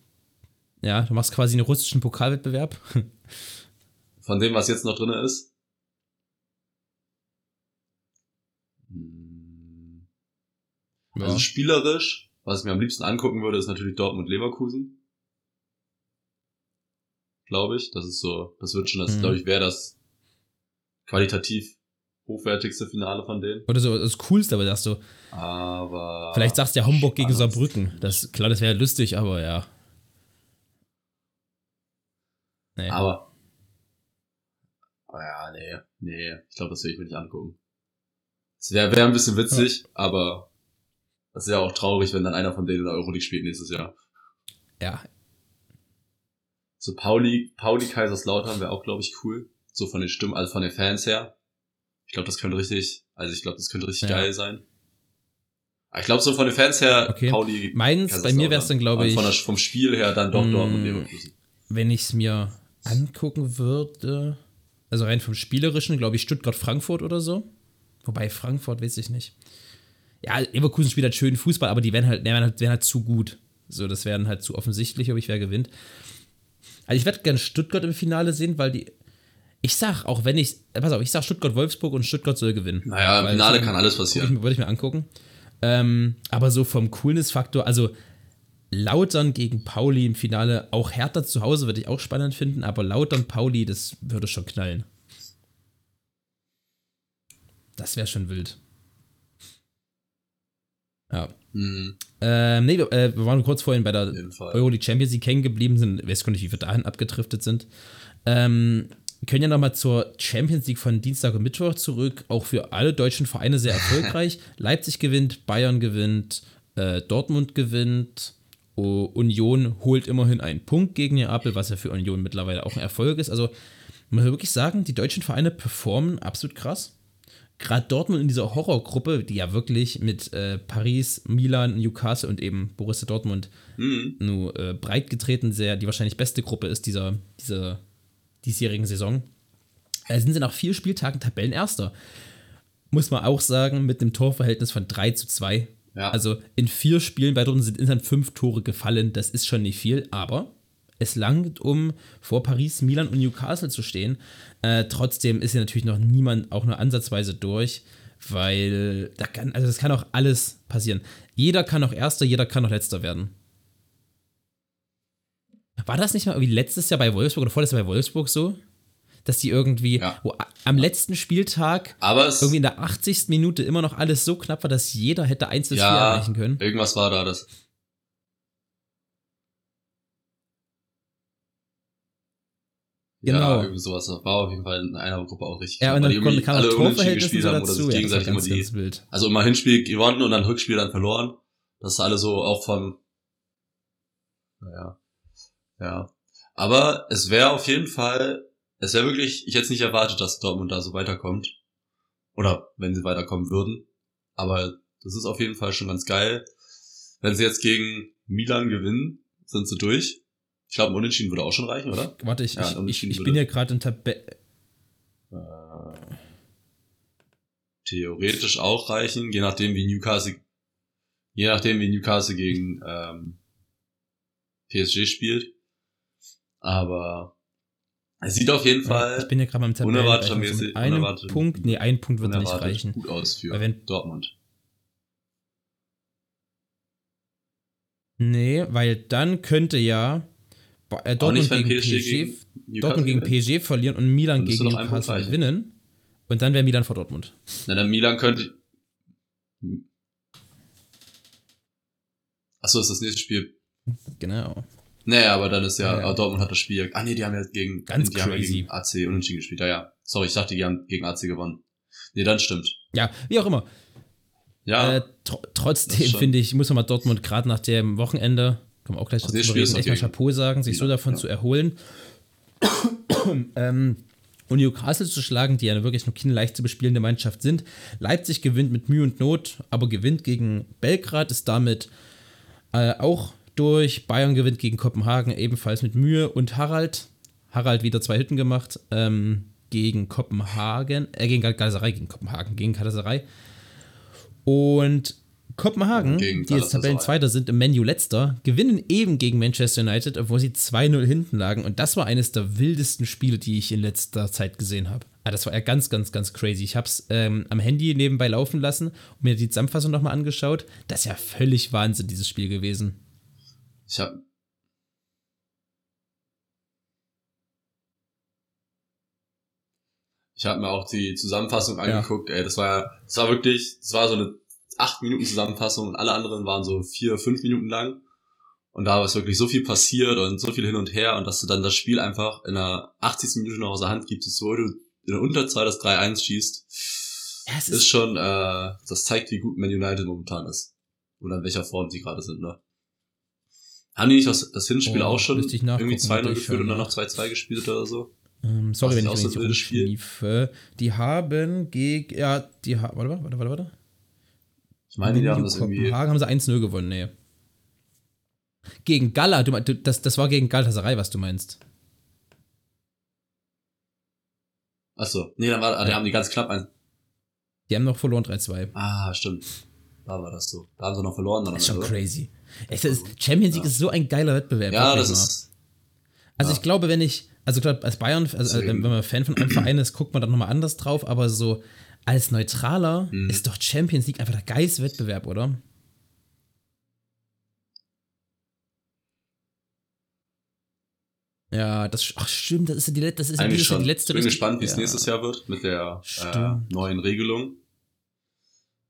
[SPEAKER 4] ja, du machst quasi einen russischen Pokalwettbewerb.
[SPEAKER 3] Von dem, was jetzt noch drin ist. Also spielerisch, was ich mir am liebsten angucken würde, ist natürlich Dortmund Leverkusen. Glaube ich. Das ist so, das wird schon, das
[SPEAKER 4] Mhm.
[SPEAKER 3] glaube ich, wäre das qualitativ hochwertigste Finale von denen.
[SPEAKER 4] Oder so das Coolste, aber sagst du,
[SPEAKER 3] Aber.
[SPEAKER 4] vielleicht sagst du ja Homburg gegen. Saarbrücken. Das, klar, das wäre lustig, aber ja. Nee.
[SPEAKER 3] Aber. Oh ja, nee. Nee, ich glaube, das will ich mir nicht angucken. Es wäre wär ein bisschen witzig, aber das ist ja auch traurig, wenn dann einer von denen in der Euroleague spielt nächstes Jahr.
[SPEAKER 4] ja,
[SPEAKER 3] So Pauli, Pauli Kaiserslautern wäre auch, glaube ich, cool. So von den Stimmen, also von den Fans her. Ich glaube, das könnte richtig, also ich glaube, das könnte richtig
[SPEAKER 4] Ja.
[SPEAKER 3] geil sein. Aber ich glaube, so von den Fans her,
[SPEAKER 4] Okay.
[SPEAKER 3] Pauli.
[SPEAKER 4] Meins, bei mir wäre es dann, glaube
[SPEAKER 3] Und
[SPEAKER 4] ich,
[SPEAKER 3] Von der, vom Spiel her dann doch
[SPEAKER 4] Mm.
[SPEAKER 3] Dortmund Leverkusen.
[SPEAKER 4] wenn ich es mir angucken würde, also rein vom Spielerischen, glaube ich, Stuttgart-Frankfurt oder so. Wobei Frankfurt weiß ich nicht. Ja, Leverkusen spielt halt schön Fußball, aber die wären halt, wären halt, wären halt zu gut. So, das wären halt zu offensichtlich, ob ich wer gewinnt. Also ich werde gerne Stuttgart im Finale sehen, weil die. Ich sag, auch wenn ich. Pass auf, ich sag Stuttgart-Wolfsburg und Stuttgart soll gewinnen.
[SPEAKER 3] Naja, im Finale kann alles
[SPEAKER 4] ich,
[SPEAKER 3] passieren.
[SPEAKER 4] würde ich mir angucken. Ähm, aber so vom Coolness-Faktor, also Lautern gegen Pauli im Finale, auch Hertha zu Hause würde ich auch spannend finden, aber Lautern Pauli, das würde schon knallen. Das wäre schon wild. Ja.
[SPEAKER 3] Mhm,
[SPEAKER 4] Ähm, nee, wir, äh, wir waren kurz vorhin bei der
[SPEAKER 3] auf jeden Fall.
[SPEAKER 4] Euro League Champions League hängen geblieben sind. Ich weiß gar nicht, wie wir dahin abgedriftet sind. Ähm, wir können ja nochmal zur Champions League von Dienstag und Mittwoch zurück. Auch für alle deutschen Vereine sehr erfolgreich. Leipzig gewinnt, Bayern gewinnt, äh, Dortmund gewinnt. Union holt immerhin einen Punkt gegen Neapel, was ja für Union mittlerweile auch ein Erfolg ist. Also, man muss wirklich sagen, die deutschen Vereine performen absolut krass. Gerade Dortmund in dieser Horrorgruppe, die ja wirklich mit äh, Paris, Milan, Newcastle und eben Borussia Dortmund
[SPEAKER 3] Mhm.
[SPEAKER 4] nur äh, breit getreten sehr die wahrscheinlich beste Gruppe ist dieser, dieser diesjährigen Saison. Äh, sind sie nach vier Spieltagen Tabellenerster. Muss man auch sagen, mit einem Torverhältnis von 3 zu 2.
[SPEAKER 3] Ja.
[SPEAKER 4] Also in vier Spielen bei Dortmund sind insgesamt fünf Tore gefallen. Das ist schon nicht viel, aber es langt, um vor Paris, Milan und Newcastle zu stehen. Äh, trotzdem ist ja natürlich noch niemand auch nur ansatzweise durch, weil da kann, also das kann auch alles passieren. Jeder kann auch Erster, jeder kann auch Letzter werden. War das nicht mal irgendwie letztes Jahr bei Wolfsburg oder vorletztes Jahr bei Wolfsburg so? Dass die irgendwie
[SPEAKER 3] Ja.
[SPEAKER 4] wo, am letzten Spieltag irgendwie in der 80. Minute immer noch alles so knapp war, dass jeder hätte 1 bis 4
[SPEAKER 3] ja,
[SPEAKER 4] erreichen können.
[SPEAKER 3] irgendwas war da, das.
[SPEAKER 4] Genau.
[SPEAKER 3] Ja, irgendwie sowas. War auf jeden Fall in einer Gruppe auch richtig.
[SPEAKER 4] Ja, und
[SPEAKER 3] weil
[SPEAKER 4] dann
[SPEAKER 3] die
[SPEAKER 4] kommt, kam
[SPEAKER 3] alle
[SPEAKER 4] das
[SPEAKER 3] unentschieden
[SPEAKER 4] Torverhältnis
[SPEAKER 3] gespielt
[SPEAKER 4] so
[SPEAKER 3] haben oder
[SPEAKER 4] dazu.
[SPEAKER 3] sich
[SPEAKER 4] Ja,
[SPEAKER 3] gegenseitig
[SPEAKER 4] ganz,
[SPEAKER 3] immer die.
[SPEAKER 4] wild.
[SPEAKER 3] Also immer Hinspiel gewonnen und dann Rückspiel dann verloren. Das ist alles so auch von. Naja. Ja. Aber es wäre auf jeden Fall, es wäre wirklich, ich hätte es nicht erwartet, dass Dortmund da so weiterkommt. Oder wenn sie weiterkommen würden. Aber das ist auf jeden Fall schon ganz geil. Wenn sie jetzt gegen Milan gewinnen, sind sie durch. Ich glaube, Unentschieden würde auch schon reichen, oder?
[SPEAKER 4] Warte, ich,
[SPEAKER 3] Ja,
[SPEAKER 4] ich, ich, ich bin ja gerade in Tabelle.
[SPEAKER 3] Äh, theoretisch auch reichen, je nachdem wie Newcastle, je nachdem wie Newcastle gegen ähm, PSG spielt. Aber es sieht auf jeden
[SPEAKER 4] Ich
[SPEAKER 3] Fall
[SPEAKER 4] bin ja gerade beim Tabellen.
[SPEAKER 3] unerwartetermäßig-
[SPEAKER 4] mit einem
[SPEAKER 3] unerwartet-
[SPEAKER 4] Punkt. Nee, ein Punkt wird nicht
[SPEAKER 3] unerwartet
[SPEAKER 4] reichen.
[SPEAKER 3] gut aus für
[SPEAKER 4] wenn-
[SPEAKER 3] Dortmund.
[SPEAKER 4] Nee, weil dann könnte ja äh, Dortmund, gegen
[SPEAKER 3] PSG
[SPEAKER 4] PSG,
[SPEAKER 3] gegen
[SPEAKER 4] Dortmund gegen? PSG verlieren und Milan gegen Newcastle gewinnen. Und dann wäre Milan vor Dortmund.
[SPEAKER 3] Na, dann Milan könnte. Achso, ist das nächste Spiel.
[SPEAKER 4] Genau.
[SPEAKER 3] Naja, aber dann ist ja,
[SPEAKER 4] Ja,
[SPEAKER 3] Dortmund hat das Spiel. Ah nee, die haben ja gegen,
[SPEAKER 4] Ganz
[SPEAKER 3] die haben ja
[SPEAKER 4] crazy.
[SPEAKER 3] gegen AC unentschieden gespielt. Ja, ja. Sorry, ich dachte, die haben gegen AC gewonnen. Nee, dann stimmt.
[SPEAKER 4] Ja, wie auch immer.
[SPEAKER 3] Ja,
[SPEAKER 4] Äh, tr trotzdem finde ich, muss man mal Dortmund gerade nach dem Wochenende, wir auch gleich dazu reden, echt
[SPEAKER 3] doch
[SPEAKER 4] mal Chapeau sagen, sich so
[SPEAKER 3] Ja,
[SPEAKER 4] davon
[SPEAKER 3] ja.
[SPEAKER 4] zu erholen. ähm, und Newcastle zu schlagen, die ja wirklich noch keine leicht zu bespielende Mannschaft sind. Leipzig gewinnt mit Mühe und Not, aber gewinnt gegen Belgrad, ist damit äh, auch durch. Bayern gewinnt gegen Kopenhagen ebenfalls mit Mühe und Harald. Harald wieder zwei Hütten gemacht ähm, gegen Kopenhagen, äh, gegen Gal- Galatasaray, gegen Kopenhagen, gegen Galatasaray. Und Kopenhagen, die jetzt. Tabellenzweiter sind, im Menu letzter, gewinnen eben gegen Manchester United, obwohl sie 2-0 hinten lagen. Und das war eines der wildesten Spiele, die ich in letzter Zeit gesehen habe. Ah, das war ja ganz, ganz, ganz crazy. Ich habe es ähm, am Handy nebenbei laufen lassen und mir die Zusammenfassung nochmal angeschaut. Das ist ja völlig Wahnsinn, dieses Spiel gewesen.
[SPEAKER 3] ich hab. Ich habe mir auch die Zusammenfassung angeguckt, ey, das war ja, das war wirklich, das war so eine 8 Minuten Zusammenfassung und alle anderen waren so 4, 5 Minuten lang. Und da ist wirklich so viel passiert und so viel hin und her und dass du dann das Spiel einfach in der 80. Minute noch aus der Hand gibst, so du in der Unterzahl das 3-1 schießt,
[SPEAKER 4] Ja, es
[SPEAKER 3] ist schon, äh, das zeigt, wie gut Man United momentan ist. Oder in welcher Form sie gerade sind, ne? Haben die nicht das, das Hinspiel
[SPEAKER 4] Oh,
[SPEAKER 3] auch schon irgendwie 2-0
[SPEAKER 4] warte, ich
[SPEAKER 3] geführt und dann noch 2-2 gespielt oder so?
[SPEAKER 4] Ähm, sorry,
[SPEAKER 3] Was
[SPEAKER 4] wenn
[SPEAKER 3] ist
[SPEAKER 4] ich, wenn ich rumschliefe. Die haben gegen, ja, die haben, warte, warte, warte, warte.
[SPEAKER 3] Ich meine, die haben das irgendwie.
[SPEAKER 4] haben sie 1-0 gewonnen, nee. Gegen Gala, du, das, das war gegen Galatasaray, was du meinst.
[SPEAKER 3] Achso, nee, dann war, ah, die
[SPEAKER 4] Ja.
[SPEAKER 3] haben die ganz knapp ein.
[SPEAKER 4] Die haben noch verloren 3-2.
[SPEAKER 3] Ah, stimmt. Da war das so. Da haben sie noch verloren dann.
[SPEAKER 4] Das ist schon
[SPEAKER 3] Ende.
[SPEAKER 4] crazy. Es ist, Champions League
[SPEAKER 3] Ja.
[SPEAKER 4] ist so ein geiler Wettbewerb.
[SPEAKER 3] Ja, das ist.
[SPEAKER 4] Also
[SPEAKER 3] ja.
[SPEAKER 4] ich glaube, wenn ich, also klar, als Bayern, also
[SPEAKER 3] Deswegen.
[SPEAKER 4] wenn man Fan von einem Verein ist, guckt man dann nochmal anders drauf, aber so als Neutraler
[SPEAKER 3] Mhm.
[SPEAKER 4] ist doch Champions League einfach der geilste Wettbewerb, oder? Ja, das, ach stimmt, das ist ja die, das ist ja dieses Jahr
[SPEAKER 3] schon.
[SPEAKER 4] die letzte
[SPEAKER 3] ich bin gespannt, wie es
[SPEAKER 4] ja.
[SPEAKER 3] nächstes Jahr wird mit der äh, neuen Regelung.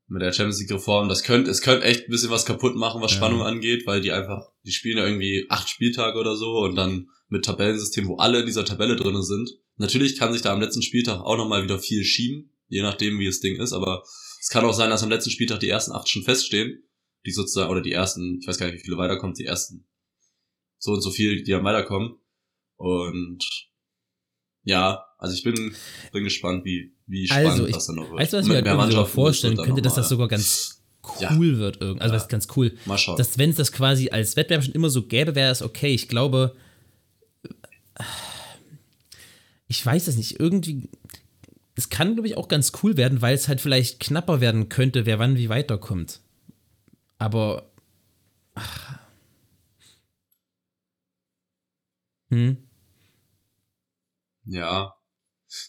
[SPEAKER 3] Mit der Champions League Reform. Das könnte, es könnte echt ein bisschen was kaputt machen, was
[SPEAKER 4] Ja.
[SPEAKER 3] Spannung angeht, weil die einfach, die spielen ja irgendwie acht Spieltage oder so und dann mit Tabellensystem, wo alle in dieser Tabelle drinne sind. Natürlich kann sich da am letzten Spieltag auch nochmal wieder viel schieben, je nachdem, wie das Ding ist, aber es kann auch sein, dass am letzten Spieltag die ersten acht schon feststehen, die sozusagen, oder die ersten, ich weiß gar nicht, wie viele weiterkommen, die ersten so und so viel, die am weiterkommen. Und ja, also ich bin, bin gespannt, wie, wie spannend
[SPEAKER 4] Also, ich-
[SPEAKER 3] das dann noch wird.
[SPEAKER 4] Weißt du, was ich mir halt irgendwie vorstellen
[SPEAKER 3] dann
[SPEAKER 4] könnte, dass das sogar ganz
[SPEAKER 3] Ja.
[SPEAKER 4] cool wird. Irgend. Also,
[SPEAKER 3] Ja.
[SPEAKER 4] was ist ganz cool.
[SPEAKER 3] mal, mal schauen.
[SPEAKER 4] dass wenn es das quasi als Wettbewerb schon immer so gäbe, wäre es okay. Ich glaube, ich weiß es nicht, irgendwie, es kann, glaube ich, auch ganz cool werden, weil es halt vielleicht knapper werden könnte, wer wann wie weiterkommt. Aber, ach. Hm?
[SPEAKER 3] Ja.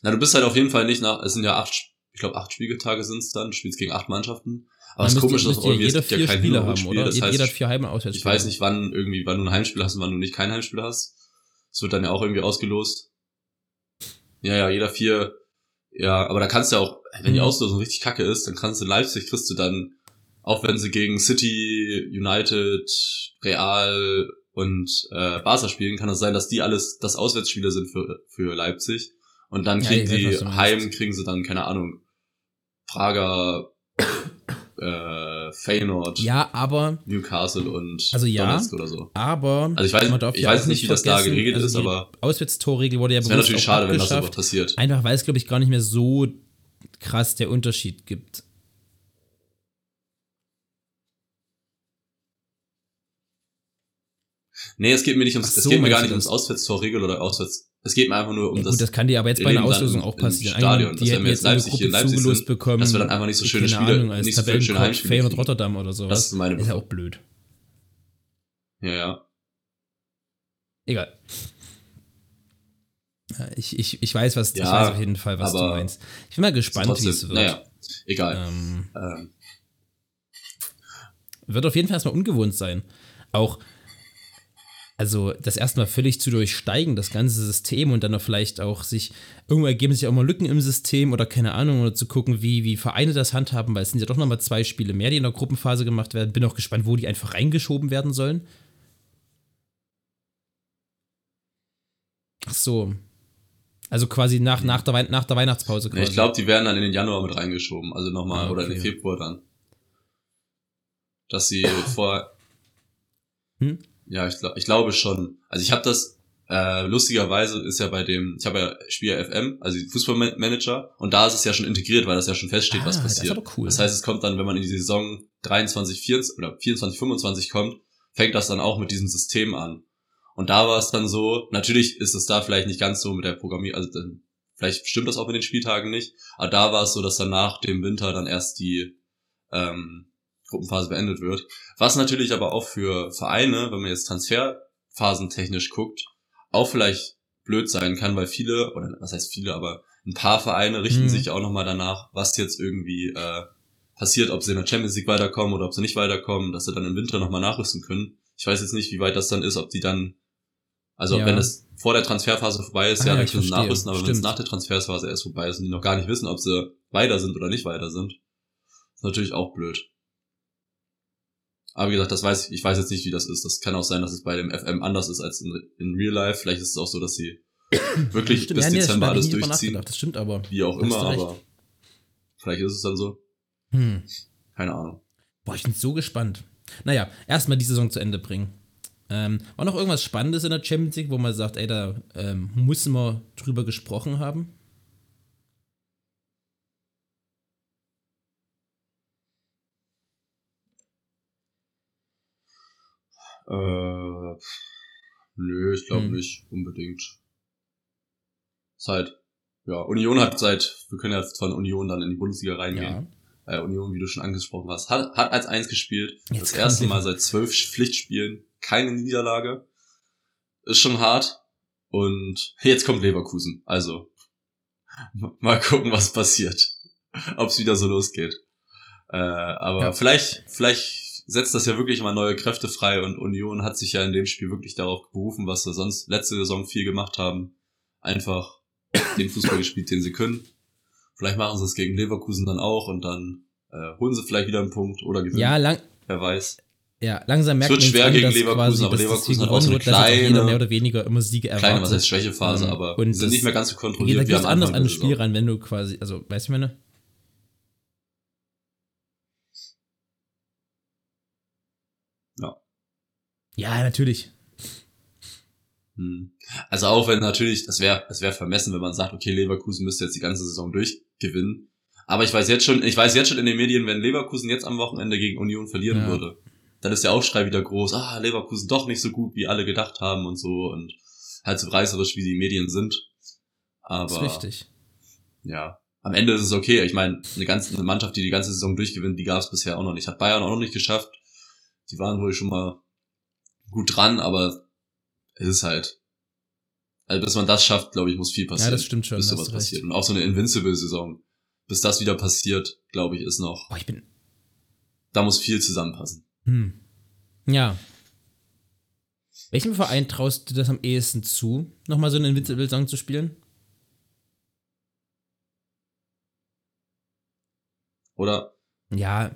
[SPEAKER 3] Na, du bist halt auf jeden Fall nicht nach, es sind ja acht, ich glaube acht Spieltage sind es dann, du spielst gegen acht Mannschaften. Aber es ist komisch, dass irgendwie, es
[SPEAKER 4] jeder
[SPEAKER 3] gibt ja
[SPEAKER 4] vier
[SPEAKER 3] kein
[SPEAKER 4] Spiele
[SPEAKER 3] Hin- und
[SPEAKER 4] haben, oder?
[SPEAKER 3] Das
[SPEAKER 4] Jeder
[SPEAKER 3] heißt,
[SPEAKER 4] hat vier Heim- und
[SPEAKER 3] ich weiß nicht, wann irgendwie, wann du ein Heimspiel hast und wann du nicht kein Heimspiel hast. Es wird dann ja auch irgendwie ausgelost. Ja, ja, jeder vier, ja, aber da kannst du ja auch, wenn die
[SPEAKER 4] Mhm.
[SPEAKER 3] Auslosung richtig kacke ist, dann kannst du in Leipzig, kriegst du dann, auch wenn sie gegen City, United, Real und äh, Barca spielen, kann es sein, dass die alles das Auswärtsspiele sind für, für Leipzig. Und dann
[SPEAKER 4] Ja,
[SPEAKER 3] kriegen
[SPEAKER 4] weiß,
[SPEAKER 3] die
[SPEAKER 4] meinst.
[SPEAKER 3] heim, kriegen sie dann, keine Ahnung, Prager, äh, Feyenoord,
[SPEAKER 4] Ja, aber,
[SPEAKER 3] Newcastle und
[SPEAKER 4] Also ja,
[SPEAKER 3] Donetsk oder so.
[SPEAKER 4] aber,
[SPEAKER 3] Also ich weiß- ich weiß nicht, wie das da geregelt
[SPEAKER 4] also
[SPEAKER 3] ist, aber-
[SPEAKER 4] Auswärtstorregel wurde ja bewusst
[SPEAKER 3] natürlich
[SPEAKER 4] auch
[SPEAKER 3] schade, wenn das aber passiert.
[SPEAKER 4] Einfach weil es, glaube ich, gar nicht mehr so krass der Unterschied gibt.
[SPEAKER 3] Nee, es geht mir nicht ums,
[SPEAKER 4] Ach
[SPEAKER 3] es
[SPEAKER 4] so,
[SPEAKER 3] geht mir gar nicht ums
[SPEAKER 4] das?
[SPEAKER 3] Auswärtstorregel oder Auswärts. Es geht mir einfach nur um
[SPEAKER 4] Ja,
[SPEAKER 3] das.
[SPEAKER 4] gut, das kann dir aber jetzt bei einer
[SPEAKER 3] im-
[SPEAKER 4] auch passieren.
[SPEAKER 3] Stadion.
[SPEAKER 4] Die
[SPEAKER 3] wenn
[SPEAKER 4] hätten
[SPEAKER 3] wir
[SPEAKER 4] jetzt
[SPEAKER 3] Leipzig hier in Leipzig sind,
[SPEAKER 4] bekommen.
[SPEAKER 3] dass wir dann einfach nicht so schöne Spiele-
[SPEAKER 4] Ahnung, als
[SPEAKER 3] nicht so viele schöne Heimspiele kriegen.
[SPEAKER 4] Rotterdam oder sowas.
[SPEAKER 3] Das ist meine
[SPEAKER 4] ist ja auch blöd.
[SPEAKER 3] Ja, ja.
[SPEAKER 4] Egal. Ich, ich, ich weiß, was, ich
[SPEAKER 3] Ja,
[SPEAKER 4] weiß auf jeden Fall, was du meinst. Ich bin mal gespannt, wie es wird.
[SPEAKER 3] naja, egal.
[SPEAKER 4] Ähm,
[SPEAKER 3] Ähm,
[SPEAKER 4] wird auf jeden Fall erstmal ungewohnt sein. auch, also das erstmal völlig zu durchsteigen, das ganze System und dann auch vielleicht auch sich, irgendwo ergeben sich auch mal Lücken im System oder keine Ahnung, oder zu gucken, wie, wie Vereine das handhaben, weil es sind ja doch nochmal zwei Spiele mehr, die in der Gruppenphase gemacht werden. Bin auch gespannt, wo die einfach reingeschoben werden sollen. Ach so. Also quasi nach, nach, der, Wei- nach der Weihnachtspause quasi.
[SPEAKER 3] Nee, ich glaube, die werden dann in den Januar mit reingeschoben, also nochmal,
[SPEAKER 4] Ah,
[SPEAKER 3] oder in den
[SPEAKER 4] okay.
[SPEAKER 3] Februar dann. Dass sie vor.
[SPEAKER 4] Hm?
[SPEAKER 3] Ja, ich, glaub, ich glaube schon. Also ich habe das, äh, lustigerweise ist ja bei dem, ich habe ja Spieler FM, also Fußballmanager, und da ist es ja schon integriert, weil das ja schon feststeht,
[SPEAKER 4] Ah,
[SPEAKER 3] was
[SPEAKER 4] das ist
[SPEAKER 3] passiert.
[SPEAKER 4] aber cool.
[SPEAKER 3] Das heißt, es kommt dann, wenn man in die Saison 23, 24 oder 24, 25 kommt, fängt das dann auch mit diesem System an. Und da war es dann so, natürlich ist es da vielleicht nicht ganz so mit der Programmierung, also dann, vielleicht stimmt das auch mit den Spieltagen nicht, aber da war es so, dass dann nach dem Winter dann erst die ähm, Gruppenphase beendet wird. Was natürlich aber auch für Vereine, wenn man jetzt transferphasentechnisch guckt, auch vielleicht blöd sein kann, weil viele, oder was heißt viele, aber ein paar Vereine richten
[SPEAKER 4] Mhm.
[SPEAKER 3] sich auch nochmal danach, was jetzt irgendwie äh, passiert, ob sie in der Champions League weiterkommen oder ob sie nicht weiterkommen, dass sie dann im Winter nochmal nachrüsten können. Ich weiß jetzt nicht, wie weit das dann ist, ob die dann, also
[SPEAKER 4] Ja.
[SPEAKER 3] wenn es vor der Transferphase vorbei ist,
[SPEAKER 4] Ah,
[SPEAKER 3] ja, dann können sie nachrüsten, aber wenn es nach der Transferphase erst vorbei ist und die noch gar nicht wissen, ob sie weiter sind oder nicht weiter sind, ist natürlich auch blöd. Aber wie gesagt, das weiß ich, ich weiß jetzt nicht, wie das ist. Das kann auch sein, dass es bei dem FM anders ist als in, in Real Life. Vielleicht ist es auch so, dass sie wirklich
[SPEAKER 4] Stimmt,
[SPEAKER 3] bis
[SPEAKER 4] ja, nee,
[SPEAKER 3] Dezember
[SPEAKER 4] ich
[SPEAKER 3] alles durchziehen.
[SPEAKER 4] Das stimmt aber.
[SPEAKER 3] Wie auch immer, aber vielleicht ist es dann so.
[SPEAKER 4] Hm.
[SPEAKER 3] Keine Ahnung.
[SPEAKER 4] Boah, ich bin so gespannt. Naja, erstmal die Saison zu Ende bringen. Ähm, war noch irgendwas Spannendes in der Champions League, wo man sagt, ey, da ähm, müssen wir drüber gesprochen haben?
[SPEAKER 3] Äh, nö, ich glaube
[SPEAKER 4] Hm.
[SPEAKER 3] nicht unbedingt. Ist halt, ja, Union hat seit, wir können ja von Union dann in die Bundesliga reingehen. Äh, Union, wie du schon angesprochen hast, hat, hat als eins gespielt.
[SPEAKER 4] Jetzt
[SPEAKER 3] das erste Mal seit zwölf Pflichtspielen keine Niederlage. Ist schon hart. Und jetzt kommt Leverkusen. Also, mal gucken, was passiert. Ob es wieder so losgeht. Äh, aber
[SPEAKER 4] Ja.
[SPEAKER 3] vielleicht, vielleicht setzt das ja wirklich mal neue Kräfte frei und Union hat sich ja in dem Spiel wirklich darauf berufen, was sie sonst letzte Saison viel gemacht haben. Einfach den Fußball gespielt, den sie können. Vielleicht machen sie es gegen Leverkusen dann auch und dann äh, holen sie vielleicht wieder einen Punkt oder gewinnen.
[SPEAKER 4] Ja, lang,
[SPEAKER 3] Wer weiß.
[SPEAKER 4] ja, langsam merkt
[SPEAKER 3] wird
[SPEAKER 4] man
[SPEAKER 3] schwer
[SPEAKER 4] an,
[SPEAKER 3] gegen
[SPEAKER 4] dass
[SPEAKER 3] Leverkusen,
[SPEAKER 4] quasi,
[SPEAKER 3] aber Leverkusen hat auch so eine
[SPEAKER 4] wird, jeder
[SPEAKER 3] kleine-
[SPEAKER 4] mehr oder weniger immer Siege erwartet.
[SPEAKER 3] Kleine, was heißt Schwächephase,
[SPEAKER 4] Ähm,
[SPEAKER 3] aber
[SPEAKER 4] und
[SPEAKER 3] sind nicht mehr ganz so kontrolliert wie
[SPEAKER 4] geht
[SPEAKER 3] am
[SPEAKER 4] anders an das Spiel ran, wenn du quasi, also, weißt du, meine?
[SPEAKER 3] Ja.
[SPEAKER 4] Ja, natürlich.
[SPEAKER 3] Hm. Also auch wenn natürlich, das wäre das wäre vermessen, wenn man sagt, okay, Leverkusen müsste jetzt die ganze Saison durchgewinnen. Aber ich weiß jetzt schon, ich weiß jetzt schon in den Medien, wenn Leverkusen jetzt am Wochenende gegen Union verlieren
[SPEAKER 4] Ja.
[SPEAKER 3] würde, dann ist der Aufschrei wieder groß, ah, Leverkusen doch nicht so gut, wie alle gedacht haben und so und halt so reißerisch, wie die Medien sind. Aber
[SPEAKER 4] Das ist richtig.
[SPEAKER 3] ja, am Ende ist es okay. Ich meine, eine ganze eine Mannschaft, die die ganze Saison durchgewinnt, die gab es bisher auch noch nicht. Hat Bayern auch noch nicht geschafft. Die waren wohl schon mal gut dran, aber es ist halt, also bis man das schafft, glaube ich, muss viel passieren.
[SPEAKER 4] Ja, das stimmt schon.
[SPEAKER 3] bis sowas passiert. Und auch so eine Invincible-Saison, bis das wieder passiert, glaube ich, ist noch,
[SPEAKER 4] Boah, ich bin,
[SPEAKER 3] da muss viel zusammenpassen.
[SPEAKER 4] hm. Ja. Welchem Verein traust du das am ehesten zu, nochmal so eine Invincible-Song zu spielen?
[SPEAKER 3] Oder?
[SPEAKER 4] Ja,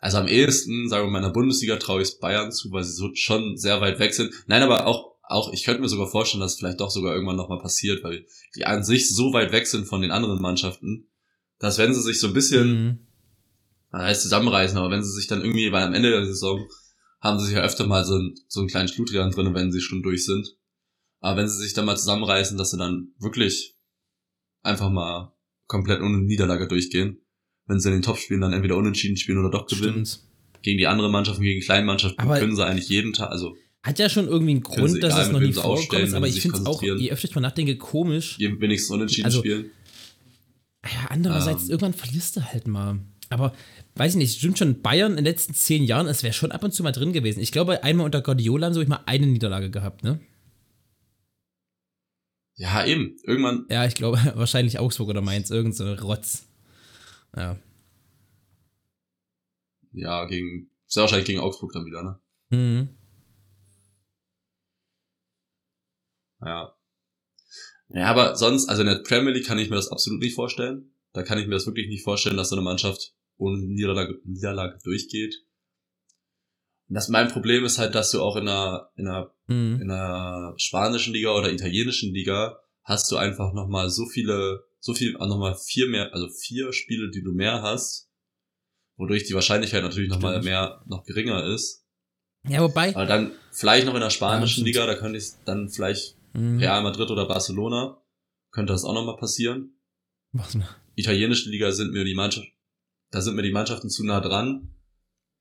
[SPEAKER 3] Also am ehesten, sagen wir mal, in der Bundesliga traue ich es Bayern zu, weil sie so schon sehr weit weg sind. Nein, aber auch, auch, ich könnte mir sogar vorstellen, dass es vielleicht doch sogar irgendwann nochmal passiert, weil die an sich so weit weg sind von den anderen Mannschaften, dass wenn sie sich so ein bisschen,
[SPEAKER 4] mhm.
[SPEAKER 3] na, heißt zusammenreißen, aber wenn sie sich dann irgendwie, weil am Ende der Saison haben sie sich ja öfter mal so, einen- so einen kleinen Schludrian drin, wenn sie schon durch sind. Aber wenn sie sich dann mal zusammenreißen, dass sie dann wirklich einfach mal komplett ohne Niederlage durchgehen, wenn sie in den Topspielen dann entweder unentschieden spielen oder doch gewinnen
[SPEAKER 4] stimmt.
[SPEAKER 3] gegen die andere Mannschaft und gegen Kleinmannschaften
[SPEAKER 4] Aber-
[SPEAKER 3] können sie eigentlich jeden Tag, also
[SPEAKER 4] Hat ja schon irgendwie einen Grund, dass
[SPEAKER 3] egal,
[SPEAKER 4] es
[SPEAKER 3] mit
[SPEAKER 4] noch nie vorgekommen ist,
[SPEAKER 3] wenn
[SPEAKER 4] aber ich finde es auch, je öfter ich mal nachdenke, komisch.
[SPEAKER 3] je wenigstens unentschieden
[SPEAKER 4] Also-
[SPEAKER 3] spielen.
[SPEAKER 4] Ja, andererseits,
[SPEAKER 3] Ähm.
[SPEAKER 4] irgendwann verlierst du halt mal. Aber, weiß ich nicht, stimmt schon, Bayern in den letzten zehn Jahren, es wäre schon ab und zu mal drin gewesen. Ich glaube, einmal unter Guardiola haben sie ich mal eine Niederlage gehabt, ne?
[SPEAKER 3] Ja, eben. Irgendwann,
[SPEAKER 4] Ja, ich glaube, wahrscheinlich Augsburg oder Mainz, irgend so Rotz. Ja.
[SPEAKER 3] ja, gegen, sehr wahrscheinlich gegen Augsburg dann wieder, ne?
[SPEAKER 4] Mhm.
[SPEAKER 3] Ja. Ja, aber sonst, also in der Premier League kann ich mir das absolut nicht vorstellen. Da kann ich mir das wirklich nicht vorstellen, dass so eine Mannschaft ohne Niederlage, Niederlage durchgeht. Und das mein Problem ist halt, dass du auch in einer, in einer,
[SPEAKER 4] Mhm.
[SPEAKER 3] in einer spanischen Liga oder italienischen Liga hast du einfach nochmal so viele, so viel, nochmal vier mehr, also vier Spiele, die du mehr hast, wodurch die Wahrscheinlichkeit natürlich nochmal mehr, noch geringer ist.
[SPEAKER 4] Ja, wobei.
[SPEAKER 3] Aber dann vielleicht noch in der spanischen
[SPEAKER 4] Ja.
[SPEAKER 3] Liga, da könnte ich dann vielleicht
[SPEAKER 4] Mhm.
[SPEAKER 3] Real Madrid oder Barcelona, könnte das auch nochmal passieren.
[SPEAKER 4] Was denn?
[SPEAKER 3] Italienische Liga sind mir die Mannschaft, da sind mir die Mannschaften zu nah dran.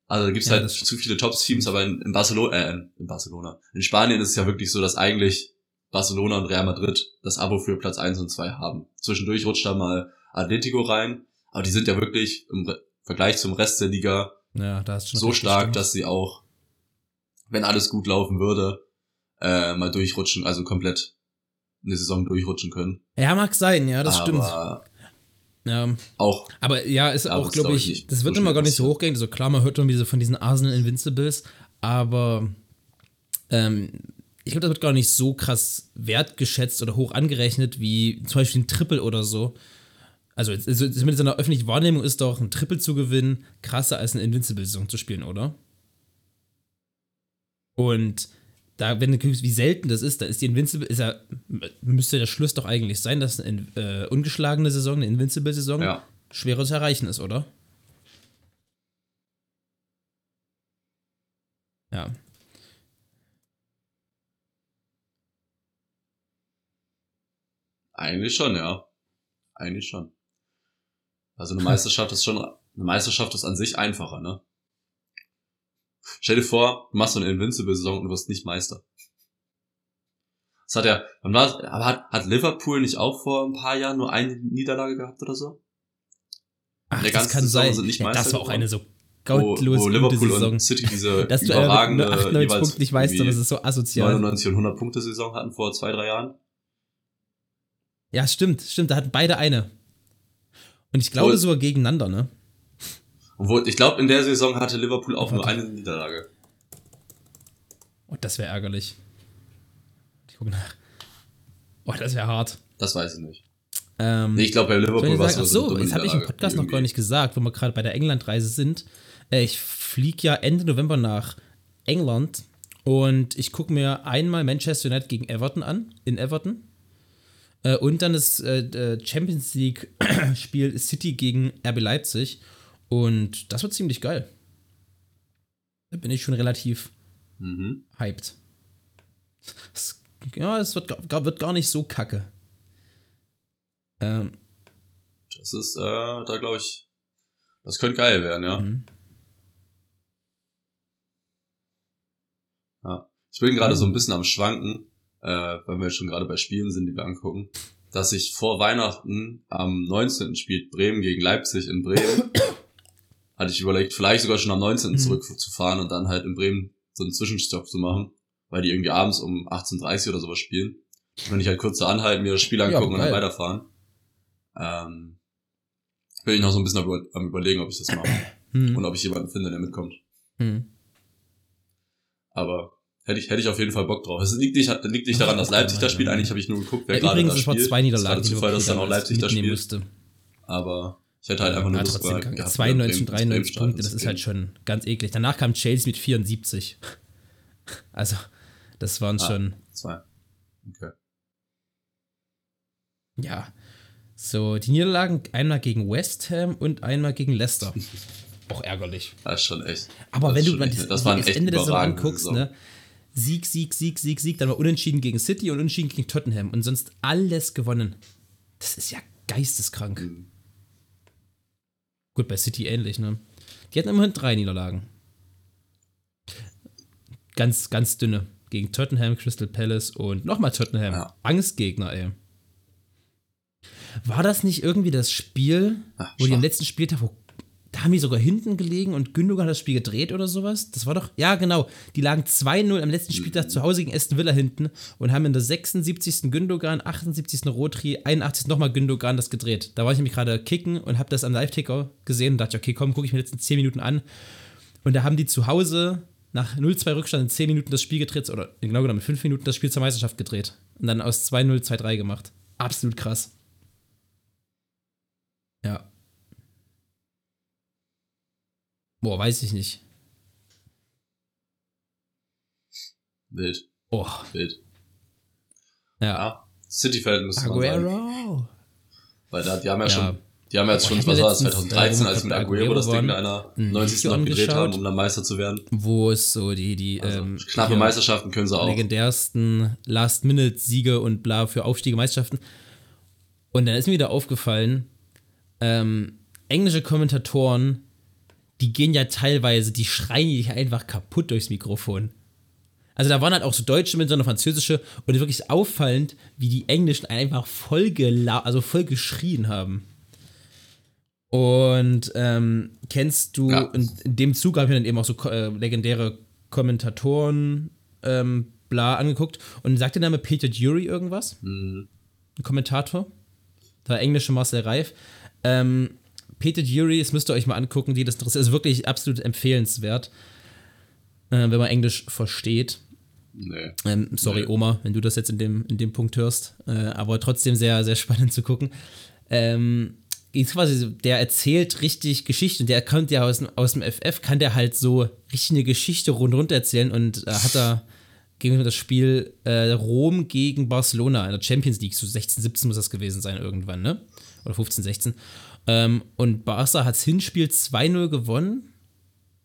[SPEAKER 3] Also da gibt's
[SPEAKER 4] Ja,
[SPEAKER 3] halt zu viele Top-Teams, aber in, in Barcelona, äh, in Barcelona. In Spanien ist es ja wirklich so, dass eigentlich Barcelona und Real Madrid das Abo für Platz 1 und 2 haben. Zwischendurch rutscht da mal Atletico rein, aber die sind ja wirklich im Re Vergleich zum Rest der Liga
[SPEAKER 4] Ja,
[SPEAKER 3] so stark,
[SPEAKER 4] stimmt.
[SPEAKER 3] dass sie auch, wenn alles gut laufen würde, äh, mal durchrutschen, also komplett eine Saison durchrutschen können.
[SPEAKER 4] Ja, mag sein, ja, das stimmt.
[SPEAKER 3] aber
[SPEAKER 4] Ja.
[SPEAKER 3] Auch,
[SPEAKER 4] Aber ja, ist
[SPEAKER 3] Aber
[SPEAKER 4] auch, glaube
[SPEAKER 3] glaub
[SPEAKER 4] ich,
[SPEAKER 3] ich
[SPEAKER 4] das wird
[SPEAKER 3] so
[SPEAKER 4] immer gar nicht so hochgehen. Also klar, man hört irgendwie so von diesen Arsenal Invincibles, aber ähm, ich glaube, das wird gar nicht so krass wertgeschätzt oder hoch angerechnet wie zum Beispiel ein Triple oder so. Also, also zumindest in der öffentlichen Wahrnehmung ist doch ein Triple zu gewinnen krasser als eine Invincible-Saison zu spielen, oder? Und da, wenn du guckst, wie selten das ist, da ist die Invincible, ist ja, müsste der Schluss doch eigentlich sein, dass eine äh, ungeschlagene Saison, eine Invincible-Saison,
[SPEAKER 3] ja.
[SPEAKER 4] schwerer zu erreichen ist, oder? Ja.
[SPEAKER 3] Eigentlich schon, ja. Eigentlich schon. Also eine Meisterschaft ist schon, eine Meisterschaft ist an sich einfacher, ne? Stell dir vor, du machst so eine Invincible-Saison und du wirst nicht Meister. Das hat ja, aber hat, hat Liverpool nicht auch vor ein paar Jahren nur eine Niederlage gehabt oder so?
[SPEAKER 4] Ach,
[SPEAKER 3] der
[SPEAKER 4] das kann
[SPEAKER 3] Saison
[SPEAKER 4] sein.
[SPEAKER 3] sind nicht
[SPEAKER 4] ja, das war auch eine so
[SPEAKER 3] Wo,
[SPEAKER 4] gottlos
[SPEAKER 3] wo
[SPEAKER 4] gute
[SPEAKER 3] Liverpool
[SPEAKER 4] Saison.
[SPEAKER 3] und City diese
[SPEAKER 4] Dass du
[SPEAKER 3] überragende,
[SPEAKER 4] nur 98
[SPEAKER 3] jeweils
[SPEAKER 4] Punkte nicht weißt, aber das ist so asozial.
[SPEAKER 3] 99 und 100 Punkte Saison hatten vor zwei, drei Jahren.
[SPEAKER 4] Ja, stimmt, stimmt. Da hatten beide eine. Und ich glaube
[SPEAKER 3] Wohl-
[SPEAKER 4] sogar gegeneinander, ne?
[SPEAKER 3] Und wo, ich glaube, in der Saison hatte Liverpool auch nur
[SPEAKER 4] Warte.
[SPEAKER 3] eine Niederlage.
[SPEAKER 4] Oh, das wäre ärgerlich. Ich gucke nach. Oh, das wäre hart.
[SPEAKER 3] Das weiß ich nicht.
[SPEAKER 4] Ähm,
[SPEAKER 3] Nee, ich glaube, bei Liverpool war es so,
[SPEAKER 4] so, das habe ich im Podcast noch gar
[SPEAKER 3] irgendwie.
[SPEAKER 4] nicht gesagt, wo wir gerade bei der Englandreise sind. Äh, ich fliege ja Ende November nach England und ich gucke mir einmal Manchester United gegen Everton an, in Everton. Äh, und dann das äh, äh, Champions League-Spiel City gegen RB Leipzig. Und das wird ziemlich geil. Da bin ich schon relativ
[SPEAKER 3] Mhm.
[SPEAKER 4] hyped. Es, ja, es wird, gar- wird gar nicht so kacke. Ähm,
[SPEAKER 3] Das ist, äh, da glaube ich, das könnte geil werden, ja.
[SPEAKER 4] mhm.
[SPEAKER 3] ja. Ich bin gerade so
[SPEAKER 4] Oh.
[SPEAKER 3] ein bisschen am Schwanken, äh, weil wir jetzt schon gerade bei Spielen sind, die wir angucken, dass ich vor Weihnachten am 19. spielt Bremen gegen Leipzig in Bremen. Hatte ich überlegt, vielleicht sogar schon am 19.
[SPEAKER 4] Mhm.
[SPEAKER 3] zurückzufahren und dann halt in Bremen so einen Zwischenstopp zu machen, weil die irgendwie abends um 18.30 oder sowas spielen. Wenn ich halt kurz da anhalten, mir das Spiel angucken und dann weiterfahren. Ähm, bin ich noch so ein bisschen am über- am überlegen, ob ich das mache.
[SPEAKER 4] Hm.
[SPEAKER 3] und ob ich jemanden finde, der mitkommt.
[SPEAKER 4] Hm.
[SPEAKER 3] Aber hätte ich, hätte ich auf jeden Fall Bock drauf. Es liegt nicht, liegt nicht daran, dass Leipzig da spielt. Eigentlich habe ich nur geguckt, wer
[SPEAKER 4] Ja,
[SPEAKER 3] gerade
[SPEAKER 4] übrigens,
[SPEAKER 3] da
[SPEAKER 4] es war
[SPEAKER 3] spielt.
[SPEAKER 4] zwei Niederlagen.
[SPEAKER 3] Gerade Zufall, dass dann auch Leipzig da
[SPEAKER 4] mitnehmen
[SPEAKER 3] spielt.
[SPEAKER 4] musste.
[SPEAKER 3] Aber ich hätte halt einfach nur
[SPEAKER 4] Ja,
[SPEAKER 3] Lust
[SPEAKER 4] trotzdem,
[SPEAKER 3] gehabt,
[SPEAKER 4] kann-
[SPEAKER 3] gehabt,
[SPEAKER 4] 92 und
[SPEAKER 3] Bremen-
[SPEAKER 4] 93
[SPEAKER 3] Bremen
[SPEAKER 4] Punkte, das ist halt schon ganz eklig. Danach kam Chelsea mit 74. Also, das waren
[SPEAKER 3] Ah.
[SPEAKER 4] schon,
[SPEAKER 3] Zwei. Okay.
[SPEAKER 4] ja. So, die Niederlagen einmal gegen West Ham und einmal gegen Leicester. Auch ärgerlich.
[SPEAKER 3] Das ist schon echt.
[SPEAKER 4] Aber
[SPEAKER 3] das
[SPEAKER 4] wenn du
[SPEAKER 3] echt-
[SPEAKER 4] das,
[SPEAKER 3] das
[SPEAKER 4] das Ende der Saison anguckst, ne? Sieg, Sieg, Sieg, Sieg, Sieg, dann mal unentschieden gegen City und unentschieden gegen Tottenham und sonst alles gewonnen. Das ist ja geisteskrank.
[SPEAKER 3] Mhm.
[SPEAKER 4] Gut, bei City ähnlich, ne? Die hatten immerhin drei Niederlagen. Ganz, ganz dünne. Gegen Tottenham, Crystal Palace und nochmal Tottenham.
[SPEAKER 3] Ja.
[SPEAKER 4] Angstgegner, ey. War das nicht irgendwie das Spiel,
[SPEAKER 3] Ach,
[SPEAKER 4] wo die am letzten Spieltag, wo, da haben die sogar hinten gelegen und Gündogan hat das Spiel gedreht oder sowas? Das war doch, ja genau, die lagen 2-0 am letzten Spieltag zu Hause gegen Aston Villa hinten und haben in der 76. Gündogan, 78. Rotri, 81. nochmal Gündogan das gedreht. Da war ich nämlich gerade kicken und habe das am Live-Ticker gesehen und dachte, okay, komm, gucke ich mir die letzten 10 Minuten an. Und da haben die zu Hause nach 0-2 Rückstand in 10 Minuten das Spiel gedreht, oder genau genommen in 5 Minuten das Spiel zur Meisterschaft gedreht. Und dann aus 2-0 2-3 gemacht. Absolut krass. Ja. Boah, weiß ich nicht.
[SPEAKER 3] Wild,
[SPEAKER 4] Oh,
[SPEAKER 3] wild.
[SPEAKER 4] ja.
[SPEAKER 3] Ja, City-Feld müsste man sagen.
[SPEAKER 4] Aguero.
[SPEAKER 3] Weil da, die haben ja,
[SPEAKER 4] Ja.
[SPEAKER 3] schon, die haben ja jetzt schon, was war das,
[SPEAKER 4] letztens,
[SPEAKER 3] 2013,
[SPEAKER 4] äh,
[SPEAKER 3] als mit
[SPEAKER 4] Aguero
[SPEAKER 3] Aguero das Ding in einer
[SPEAKER 4] Ein
[SPEAKER 3] 90.
[SPEAKER 4] Video
[SPEAKER 3] noch gedreht haben, um dann Meister zu werden.
[SPEAKER 4] Wo es so die, die
[SPEAKER 3] Also,
[SPEAKER 4] ähm,
[SPEAKER 3] knappe Meisterschaften können sie auch.
[SPEAKER 4] legendärsten Last-Minute-Siege und bla für Aufstiege, Meisterschaften. Und dann ist mir wieder aufgefallen, ähm, englische Kommentatoren, die gehen ja teilweise, die schreien dich einfach kaputt durchs Mikrofon. Also da waren halt auch so Deutsche mit, sondern Französische und wirklich auffallend, wie die Englischen einfach voll, also voll geschrien haben. Und ähm, kennst du,
[SPEAKER 3] Ja.
[SPEAKER 4] in, in dem Zug habe ich dann eben auch so äh, legendäre Kommentatoren ähm, bla angeguckt und sagt der Name Peter Dury irgendwas?
[SPEAKER 3] Mhm.
[SPEAKER 4] Ein Kommentator? Der englische Marcel Reif. Ähm, Peter Dury, das müsst ihr euch mal angucken, die das interessiert. ist wirklich absolut empfehlenswert, äh, wenn man Englisch versteht.
[SPEAKER 3] Nee.
[SPEAKER 4] Ähm, sorry,
[SPEAKER 3] Nee.
[SPEAKER 4] Oma, wenn du das jetzt in dem, in dem Punkt hörst. Äh, aber trotzdem sehr, sehr spannend zu gucken. Ähm, ist quasi, der erzählt richtig Geschichten. Der kommt ja aus, dem- aus dem FF, kann der halt so richtig eine Geschichte rundherum erzählen und äh, hat da gegen das Spiel äh, Rom gegen Barcelona in der Champions League, so 16, 17 muss das gewesen sein irgendwann, ne? Oder 15, 16. Ähm, und Barca hat das Hinspiel 2-0 gewonnen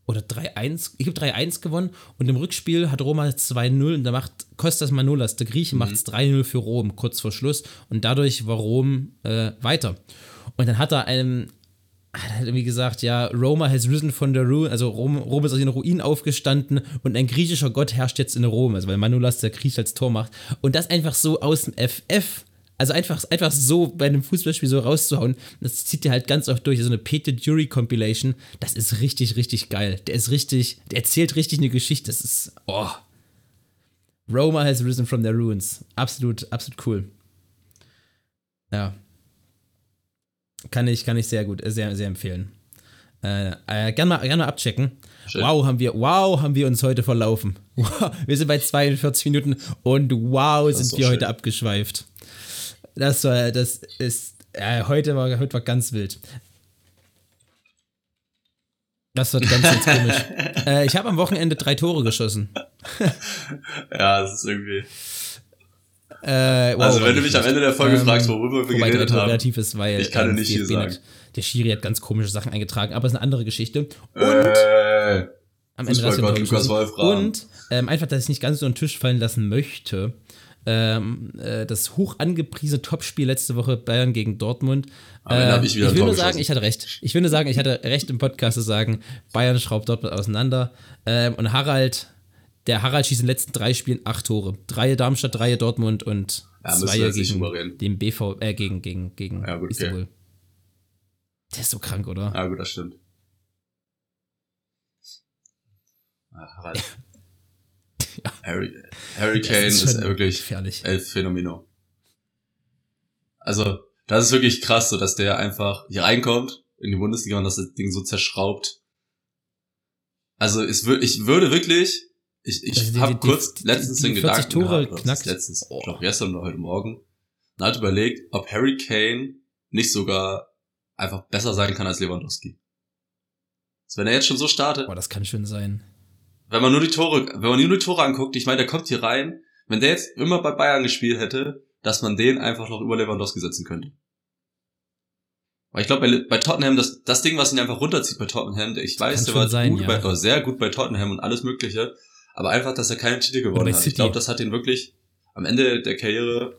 [SPEAKER 4] oder 3-1, ich habe 3-1 gewonnen und im Rückspiel hat Roma 2-0 und da macht Kostas Manolas, der Grieche, macht es 3-0 für Rom kurz vor Schluss und dadurch war Rom äh, weiter. Und dann hat er einem, hat er irgendwie gesagt, ja, Roma has risen from the ruin, also Rom, Rom ist aus den Ruinen aufgestanden und ein griechischer Gott herrscht jetzt in Rom, also weil Manolas der Grieche als Tor macht. Und das einfach so aus dem FF, also einfach, einfach so bei einem Fußballspiel so rauszuhauen, das zieht dir halt ganz oft durch. So eine Peter Dury Compilation, das ist richtig, richtig geil. Der ist richtig, der erzählt richtig eine Geschichte. Das ist, oh. Roma has risen from their ruins. Absolut, absolut cool. Ja. Kann ich, kann ich sehr gut, sehr, sehr empfehlen. Äh, äh, gerne, mal, gerne mal abchecken.
[SPEAKER 3] Schön.
[SPEAKER 4] Wow, haben wir, wow, haben wir uns heute verlaufen. Wow, wir sind bei 42 Minuten und wow,
[SPEAKER 3] ist
[SPEAKER 4] sind wir
[SPEAKER 3] schön.
[SPEAKER 4] heute abgeschweift. Das war, das ist, äh, heute war, heute war ganz wild. Das wird ganz, ganz komisch. äh, ich habe am Wochenende drei Tore geschossen.
[SPEAKER 3] Ja, das ist irgendwie.
[SPEAKER 4] Äh, wow,
[SPEAKER 3] also, wenn du mich am. Ende der Folge
[SPEAKER 4] Ähm,
[SPEAKER 3] fragst, worüber wir geredet haben.
[SPEAKER 4] relativ ist, weil
[SPEAKER 3] Ich kann
[SPEAKER 4] ähm,
[SPEAKER 3] nicht
[SPEAKER 4] DFB
[SPEAKER 3] sagen.
[SPEAKER 4] hat- der Schiri hat ganz komische Sachen eingetragen, aber es ist eine andere Geschichte. Und
[SPEAKER 3] Äh,
[SPEAKER 4] am Ende Tor
[SPEAKER 3] Lukas.
[SPEAKER 4] Und ähm, einfach, dass ich nicht ganz so einen Tisch fallen lassen möchte. Ähm, äh, das hoch angepriesene Topspiel letzte Woche Bayern gegen Dortmund.
[SPEAKER 3] Ende
[SPEAKER 4] Äh,
[SPEAKER 3] hab ich wieder ein
[SPEAKER 4] will nur sagen, ich hatte recht. Ich will nur sagen, ich hatte recht im Podcast zu sagen, Bayern schraubt Dortmund auseinander. Ähm, und Harald, der Harald schießt in den letzten drei Spielen acht Tore. Drei Darmstadt, drei Dortmund und
[SPEAKER 3] Ja,
[SPEAKER 4] zwei gegen den BV, äh, gegen, gegen, gegen
[SPEAKER 3] Ja, gut, okay.
[SPEAKER 4] Istanbul. Der ist so krank, oder?
[SPEAKER 3] ja, gut, das stimmt. Ah, Harald. Harry, Harry Kane ist,
[SPEAKER 4] schon
[SPEAKER 3] wirklich
[SPEAKER 4] gefährlich.
[SPEAKER 3] El Phänomeno. Also, das ist wirklich krass, so dass der einfach hier reinkommt in die Bundesliga und das Ding so zerschraubt. Also, es wür ich würde wirklich, ich, ich
[SPEAKER 4] Also die-
[SPEAKER 3] habe
[SPEAKER 4] die- die-
[SPEAKER 3] kurz
[SPEAKER 4] die-
[SPEAKER 3] letztens
[SPEAKER 4] die
[SPEAKER 3] den
[SPEAKER 4] 40
[SPEAKER 3] Gedanken
[SPEAKER 4] Tore
[SPEAKER 3] gehabt,
[SPEAKER 4] knackt.
[SPEAKER 3] letztens,
[SPEAKER 4] Oh.
[SPEAKER 3] ich glaube gestern oder heute Morgen, und hat überlegt, ob Harry Kane nicht sogar einfach besser sein kann als Lewandowski. Also wenn er jetzt schon so startet,
[SPEAKER 4] Boah, das kann schön sein.
[SPEAKER 3] Wenn man nur die Tore, wenn man nur die Tore anguckt, ich meine, der kommt hier rein, wenn der jetzt immer bei Bayern gespielt hätte, dass man den einfach noch über Lewandowski setzen könnte. Weil ich glaube, bei, bei Tottenham, das, das Ding, was ihn einfach runterzieht bei Tottenham, ich weiß, der war
[SPEAKER 4] sein,
[SPEAKER 3] gut
[SPEAKER 4] ja.
[SPEAKER 3] bei, oder sehr gut bei Tottenham und alles Mögliche, aber einfach, dass er keinen Titel gewonnen hat. Ich glaube, das hat ihn wirklich am Ende der Karriere,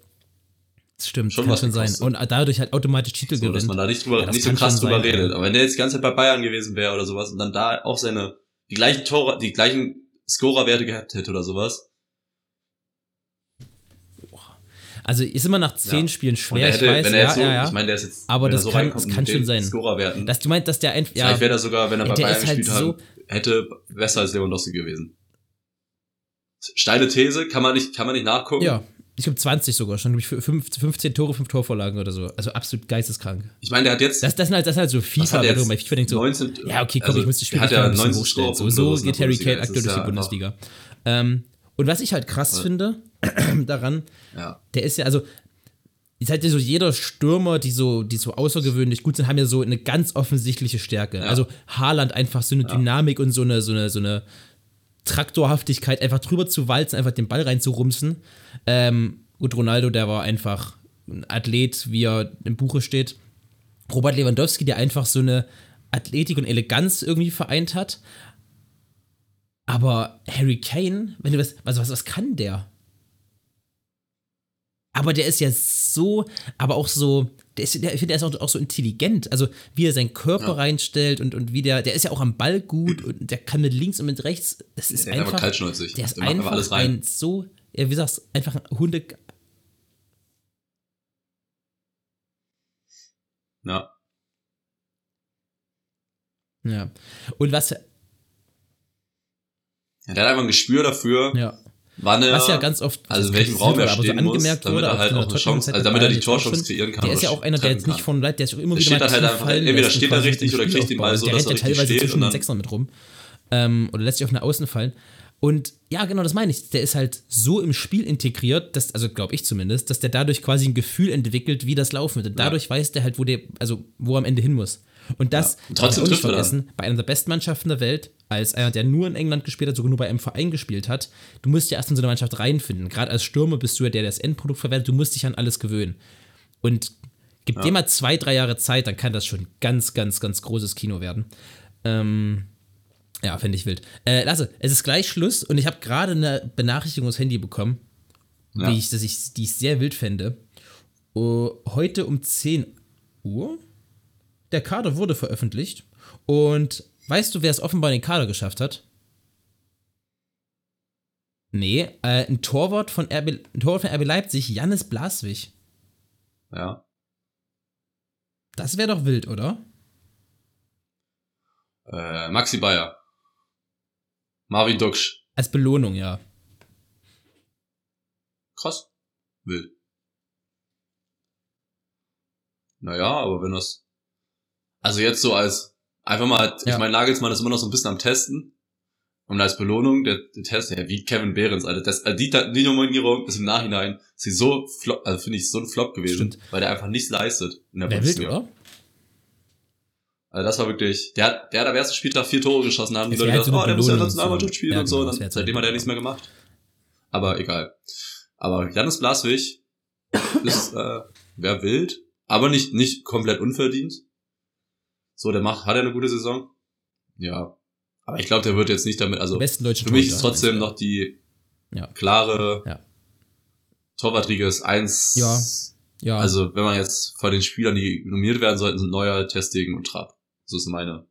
[SPEAKER 4] Das stimmt,
[SPEAKER 3] Schon
[SPEAKER 4] kann
[SPEAKER 3] was
[SPEAKER 4] schon sein. Und dadurch halt automatisch Titel
[SPEAKER 3] so, dass
[SPEAKER 4] gewinnt.
[SPEAKER 3] man da nicht drüber,
[SPEAKER 4] Ja,
[SPEAKER 3] nicht so krass drüber
[SPEAKER 4] sein,
[SPEAKER 3] redet. Aber wenn der jetzt die ganze Zeit bei Bayern gewesen wäre oder sowas und dann da auch seine, die gleichen Tore, die gleichen Scorerwerte gehabt hätte oder sowas,
[SPEAKER 4] Also ist immer nach zehn
[SPEAKER 3] Ja.
[SPEAKER 4] Spielen schwer,
[SPEAKER 3] hätte,
[SPEAKER 4] ich weiß,
[SPEAKER 3] wenn er
[SPEAKER 4] ja,
[SPEAKER 3] jetzt so,
[SPEAKER 4] ja, ja.
[SPEAKER 3] ich meine, der ist jetzt,
[SPEAKER 4] Aber
[SPEAKER 3] er
[SPEAKER 4] das
[SPEAKER 3] so
[SPEAKER 4] kann- das kann schon sein.
[SPEAKER 3] Scorerwerten,
[SPEAKER 4] dass du meinst, dass der einfach, ja,
[SPEAKER 3] vielleicht wäre der sogar, wenn er
[SPEAKER 4] Ja,
[SPEAKER 3] bei Bayern
[SPEAKER 4] halt
[SPEAKER 3] gespielt
[SPEAKER 4] so-
[SPEAKER 3] hat, hätte besser als Lewandowski gewesen. Steile These, kann man nicht, kann man nicht nachgucken.
[SPEAKER 4] ja, ich glaube 20 sogar schon, glaube ich, 15 Tore, 5 Torvorlagen oder so. Also absolut geisteskrank.
[SPEAKER 3] Ich meine, der hat jetzt.
[SPEAKER 4] Das, das, sind, halt, das sind halt so FIFA, wenn du bei FIFA denkst so,
[SPEAKER 3] 19,
[SPEAKER 4] ja, okay, komm,
[SPEAKER 3] also,
[SPEAKER 4] ich muss die Spiele
[SPEAKER 3] hat ja
[SPEAKER 4] ein bisschen
[SPEAKER 3] 19
[SPEAKER 4] hochstellen. So, so geht Harry. Kane aktuell durch die
[SPEAKER 3] ja
[SPEAKER 4] Bundesliga. Ähm, und was ich halt krass finde daran,
[SPEAKER 3] Ja.
[SPEAKER 4] der ist ja, also, ist halt so jeder Stürmer, die so, die so außergewöhnlich gut sind, haben ja so eine ganz offensichtliche Stärke. Also Haaland einfach so eine Dynamik und so eine, so eine, so eine Traktorhaftigkeit, einfach drüber zu walzen, einfach den Ball reinzurumsen. Ähm, gut, Ronaldo, der war einfach ein Athlet, wie er im Buche steht. Robert Lewandowski, der einfach so eine Athletik und Eleganz irgendwie vereint hat. Aber Harry Kane, wenn du was, was, was, was kann der? Aber der ist ja so, aber auch so, der ist, der, ich finde, der ist auch, auch so intelligent. Also, wie er seinen Körper
[SPEAKER 3] Ja.
[SPEAKER 4] reinstellt und, und wie der, der ist ja auch am Ball gut und der kann mit links und mit rechts. Das ist
[SPEAKER 3] Der ist einfach
[SPEAKER 4] einfach,
[SPEAKER 3] kaltschnäuzig.
[SPEAKER 4] der ist
[SPEAKER 3] Der einfach alles rein.
[SPEAKER 4] ein so, ja, wie sagst einfach ein Hunde.
[SPEAKER 3] Ja.
[SPEAKER 4] Ja. Und was,
[SPEAKER 3] ja. Der hat einfach ein Gespür dafür,
[SPEAKER 4] ja,
[SPEAKER 3] wann er.
[SPEAKER 4] was ja ganz oft,
[SPEAKER 3] also in welchem Raum er
[SPEAKER 4] aber so
[SPEAKER 3] stehen muss,
[SPEAKER 4] angemerkt
[SPEAKER 3] damit
[SPEAKER 4] wurde,
[SPEAKER 3] er halt auch eine Chance, also damit er die Torchance kreieren kann.
[SPEAKER 4] Der ist ja auch einer, der jetzt nicht von Leid, der ist auch immer
[SPEAKER 3] Der
[SPEAKER 4] wieder
[SPEAKER 3] steht
[SPEAKER 4] mal
[SPEAKER 3] halt einfach-
[SPEAKER 4] fallen
[SPEAKER 3] entweder steht er richtig oder kriegt den Ball so,
[SPEAKER 4] Der
[SPEAKER 3] dass er
[SPEAKER 4] ja
[SPEAKER 3] richtig
[SPEAKER 4] teilweise
[SPEAKER 3] steht
[SPEAKER 4] zwischen den Sechsern mit rum. Ähm, oder lässt sich auf eine Außen fallen. Und ja, genau, das meine ich. Der ist halt so im Spiel integriert, dass, also glaube ich zumindest, dass der dadurch quasi ein Gefühl entwickelt, wie das laufen wird. Und dadurch weiß der halt, wo der, also wo er am Ende hin muss. Und das
[SPEAKER 3] Ja. Und trotzdem
[SPEAKER 4] auch nicht
[SPEAKER 3] trifft dann.
[SPEAKER 4] vergessen, bei einer der besten Mannschaften der Welt, als einer, der nur in England gespielt hat, sogar nur bei einem Verein gespielt hat, du musst ja erst in so eine Mannschaft reinfinden. Gerade als Stürmer bist du ja der, der das Endprodukt verwertet, du musst dich an alles gewöhnen. Und gib dir mal zwei, drei Jahre Zeit, dann kann das schon ganz, ganz, ganz großes Kino werden. Ähm, ja, fände ich wild. Äh, Lasse, es ist gleich Schluss und ich habe gerade eine Benachrichtigung aufs Handy bekommen,
[SPEAKER 3] Ja.
[SPEAKER 4] die, ich, dass ich, die ich sehr wild fände. Uh, heute um 10 Uhr. Der Kader wurde veröffentlicht. Und weißt du, wer es offenbar in den Kader geschafft hat? Nee, äh, ein Torwart von RB, ein Torwart von RB Leipzig, Jannis Blaswig.
[SPEAKER 3] Ja.
[SPEAKER 4] Das wäre doch wild, oder?
[SPEAKER 3] Äh, Maxi Bayer. Marvin Duksch.
[SPEAKER 4] Als Belohnung, ja.
[SPEAKER 3] Krass. Wild. Naja, aber wenn das. Also jetzt so als. Einfach mal,
[SPEAKER 4] Ja.
[SPEAKER 3] ich meine, Nagelsmann ist immer noch so ein bisschen am Testen. Und als Belohnung, der, der Test, ja, wie Kevin Behrens, Alter. Das, also die, die Nominierung ist im Nachhinein, ist sie so flop, also finde ich, so ein Flop gewesen.
[SPEAKER 4] Stimmt.
[SPEAKER 3] Weil der einfach nichts leistet in der Bundesliga.
[SPEAKER 4] oder?
[SPEAKER 3] Also das war wirklich, der hat, der hat am ersten Spieltag vier Tore geschossen, haben die Leute
[SPEAKER 4] halt
[SPEAKER 3] gedacht, oh, der muss ja Nationalmannschaft spielen
[SPEAKER 4] Ja,
[SPEAKER 3] und so,
[SPEAKER 4] genau,
[SPEAKER 3] und dann, seitdem
[SPEAKER 4] eine
[SPEAKER 3] hat er nichts mehr gemacht. Aber egal. Aber Janis Blaswig ist, äh, wer wild, aber nicht, nicht komplett unverdient. So, der macht, hat er eine gute Saison? Ja. Aber ich glaube, der wird jetzt nicht damit, also
[SPEAKER 4] besten deutschen
[SPEAKER 3] für mich ist
[SPEAKER 4] Torhüter,
[SPEAKER 3] trotzdem
[SPEAKER 4] meinst
[SPEAKER 3] noch die
[SPEAKER 4] Ja.
[SPEAKER 3] klare
[SPEAKER 4] Ja.
[SPEAKER 3] Torwartriege ist eins.
[SPEAKER 4] Ja. Ja,
[SPEAKER 3] Also, wenn man jetzt von den Spielern, die nominiert werden sollten, sind Neuer, Testing und Trapp. So ist meine,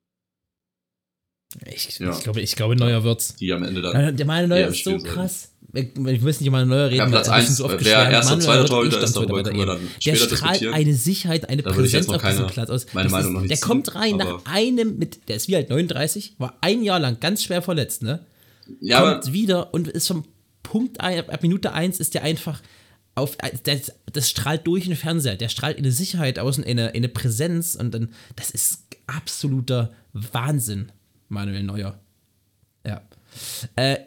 [SPEAKER 4] ich,
[SPEAKER 3] ja.
[SPEAKER 4] ich, glaube, ich glaube, neuer wird's.
[SPEAKER 3] die am Ende dann.
[SPEAKER 4] Der Manuel Neuer ist so krass. Ich, ich weiß nicht, Manuel Neuer reden
[SPEAKER 3] Ja, Platz
[SPEAKER 4] weil er ist
[SPEAKER 3] 1,
[SPEAKER 4] so oft
[SPEAKER 3] wer zweiter
[SPEAKER 4] wird
[SPEAKER 3] Torhüter
[SPEAKER 4] eh
[SPEAKER 3] ist, darüber können wir dann
[SPEAKER 4] Der strahlt eine Sicherheit, eine Präsenz auf diesem Platz aus.
[SPEAKER 3] meine
[SPEAKER 4] Das
[SPEAKER 3] Meinung
[SPEAKER 4] ist,
[SPEAKER 3] noch nicht
[SPEAKER 4] Der kommt rein nach
[SPEAKER 3] aber-
[SPEAKER 4] einem, mit, der ist wie alt 39, war ein Jahr lang ganz schwer verletzt, ne?
[SPEAKER 3] Ja, aber
[SPEAKER 4] kommt wieder und ist vom Punkt ab Minute 1 ist der einfach auf, das, das strahlt durch den Fernseher, der strahlt eine Sicherheit aus und eine, eine Präsenz und dann, das ist absoluter Wahnsinn, Manuel Neuer. Ja. Äh,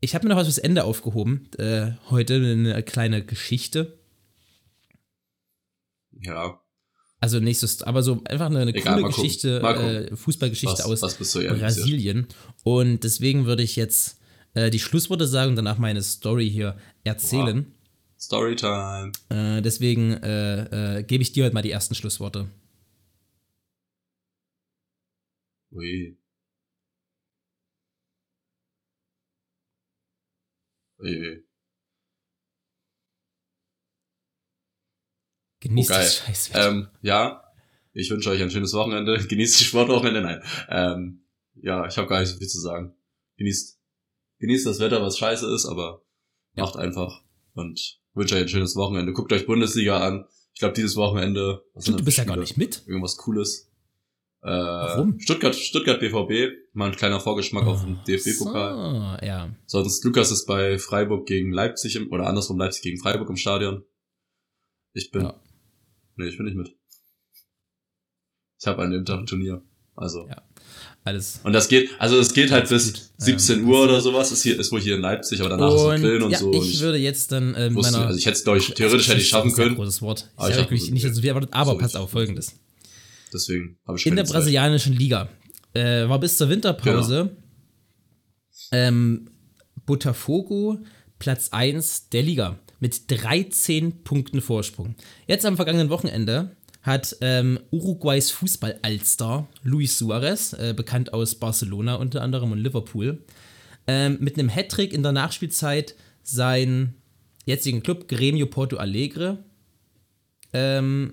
[SPEAKER 4] ich habe mir noch was fürs Ende aufgehoben, äh, heute eine kleine Geschichte.
[SPEAKER 3] ja,
[SPEAKER 4] Also nächstes, aber so einfach eine, eine
[SPEAKER 3] Egal,
[SPEAKER 4] coole
[SPEAKER 3] mal gucken.
[SPEAKER 4] Geschichte,
[SPEAKER 3] Mal gucken.
[SPEAKER 4] äh, Fußballgeschichte
[SPEAKER 3] was,
[SPEAKER 4] aus
[SPEAKER 3] was?
[SPEAKER 4] Brasilien. Und deswegen würde ich jetzt äh, die Schlussworte sagen und danach meine Story hier erzählen.
[SPEAKER 3] Storytime.
[SPEAKER 4] Äh, deswegen äh, äh, gebe ich dir heute mal die ersten Schlussworte.
[SPEAKER 3] Ui. Ui.
[SPEAKER 4] Genießt
[SPEAKER 3] Oh,
[SPEAKER 4] das Scheißwetter.
[SPEAKER 3] Ähm, ja, ich wünsche euch ein schönes Wochenende. Genießt die Sportwochenende. Nein. Ähm, ja, ich habe gar nicht so viel zu sagen. Genießt, genießt das Wetter, was scheiße ist, aber
[SPEAKER 4] Ja.
[SPEAKER 3] macht einfach und wünsche euch ein schönes Wochenende. Guckt euch Bundesliga an. Ich glaube, dieses Wochenende.
[SPEAKER 4] Du
[SPEAKER 3] denn
[SPEAKER 4] bist
[SPEAKER 3] für
[SPEAKER 4] ja gar
[SPEAKER 3] Spiele?
[SPEAKER 4] nicht mit.
[SPEAKER 3] Irgendwas Cooles. Äh,
[SPEAKER 4] Warum?
[SPEAKER 3] Stuttgart, Stuttgart BVB, mal ein kleiner Vorgeschmack auf den DFB-Pokal.
[SPEAKER 4] So, ja.
[SPEAKER 3] Sonst Lukas ist bei Freiburg gegen Leipzig im, oder andersrum Leipzig gegen Freiburg im Stadion. Ich bin.
[SPEAKER 4] Ja.
[SPEAKER 3] Nee, ich bin nicht mit. Ich habe an dem Tag ein Turnier. Also.
[SPEAKER 4] Ja. Alles.
[SPEAKER 3] Und das geht, also es geht halt bis
[SPEAKER 4] gut.
[SPEAKER 3] 17
[SPEAKER 4] Ähm,
[SPEAKER 3] Uhr oder sowas, ist hier, ist wohl hier in Leipzig, aber danach ist noch Grillen und
[SPEAKER 4] ja,
[SPEAKER 3] so. und
[SPEAKER 4] ich würde jetzt dann äh,
[SPEAKER 3] wusste,
[SPEAKER 4] meiner.
[SPEAKER 3] also ich hätte es, glaube ich, theoretisch hätte ich schaffen können.
[SPEAKER 4] großes Wort. Ich
[SPEAKER 3] Aber ich
[SPEAKER 4] habe
[SPEAKER 3] hab-
[SPEAKER 4] wirklich nicht so viel erwartet, aber
[SPEAKER 3] So,
[SPEAKER 4] pass
[SPEAKER 3] ich-
[SPEAKER 4] auf, folgendes.
[SPEAKER 3] Deswegen habe ich
[SPEAKER 4] In der
[SPEAKER 3] Zeit.
[SPEAKER 4] brasilianischen Liga äh, war bis zur Winterpause
[SPEAKER 3] Genau.
[SPEAKER 4] ähm, Botafogo Platz 1 der Liga mit 13 Punkten Vorsprung. Jetzt am vergangenen Wochenende hat ähm, Uruguays Fußball-Allstar Luis Suarez, äh, bekannt aus Barcelona unter anderem und Liverpool, ähm, mit einem Hattrick in der Nachspielzeit seinen jetzigen Club Grêmio Porto Alegre ähm,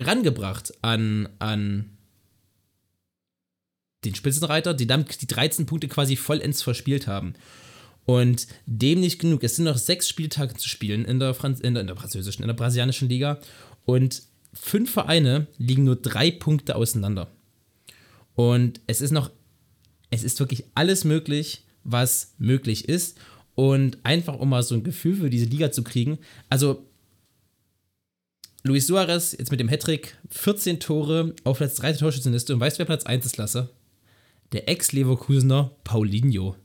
[SPEAKER 4] rangebracht an, an den Spitzenreiter, die dann die 13 Punkte quasi vollends verspielt haben. Und dem nicht genug. Es sind noch sechs Spieltage zu spielen in der, Franz in der, in der französischen, in der brasilianischen Liga. Und fünf Vereine liegen nur drei Punkte auseinander. Und es ist noch, es ist wirklich alles möglich, was möglich ist. Und einfach, um mal so ein Gefühl für diese Liga zu kriegen. Also, Luis Suarez jetzt mit dem Hattrick, 14 Tore auf Platz 3 der Torschützenliste. Und weißt du, wer Platz 1 ist, Lasse? Der Ex-Leverkusener Paulinho.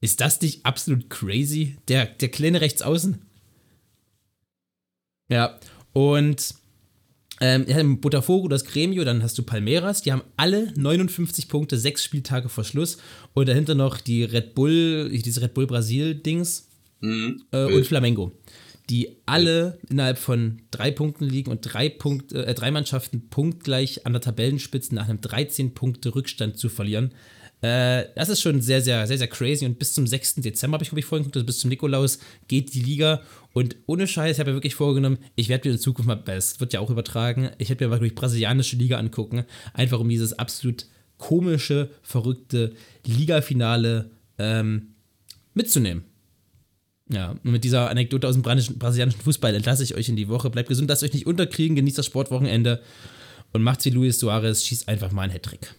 [SPEAKER 4] Ist das nicht absolut crazy? Der, der kleine Rechtsaußen. Ja, und ähm, ja, im Botafogo, das Gremio, dann hast du Palmeiras, die haben alle 59 Punkte, sechs Spieltage vor Schluss. Und dahinter noch die Red Bull, diese Red Bull Brasil-Dings
[SPEAKER 3] Mhm.
[SPEAKER 4] äh, und Flamengo. Die alle innerhalb von drei Punkten liegen und drei, Punkte, äh, drei Mannschaften punktgleich an der Tabellenspitze nach einem 13-Punkte-Rückstand zu verlieren. Äh, das ist schon sehr, sehr, sehr, sehr crazy. Und bis zum 6. Dezember habe ich, glaube ich, vorhin geguckt, also bis zum Nikolaus geht die Liga. Und ohne Scheiß, ich habe mir wirklich vorgenommen, ich werde mir in Zukunft mal, es wird ja auch übertragen, ich werde mir mal wirklich brasilianische Liga angucken, einfach um dieses absolut komische, verrückte Liga-Finale ähm, mitzunehmen. Ja, und mit dieser Anekdote aus dem brasilianischen- Fußball entlasse ich euch in die Woche. Bleibt gesund, lasst euch nicht unterkriegen, genießt das Sportwochenende und macht's wie Luis Suarez, schießt einfach mal einen Hattrick.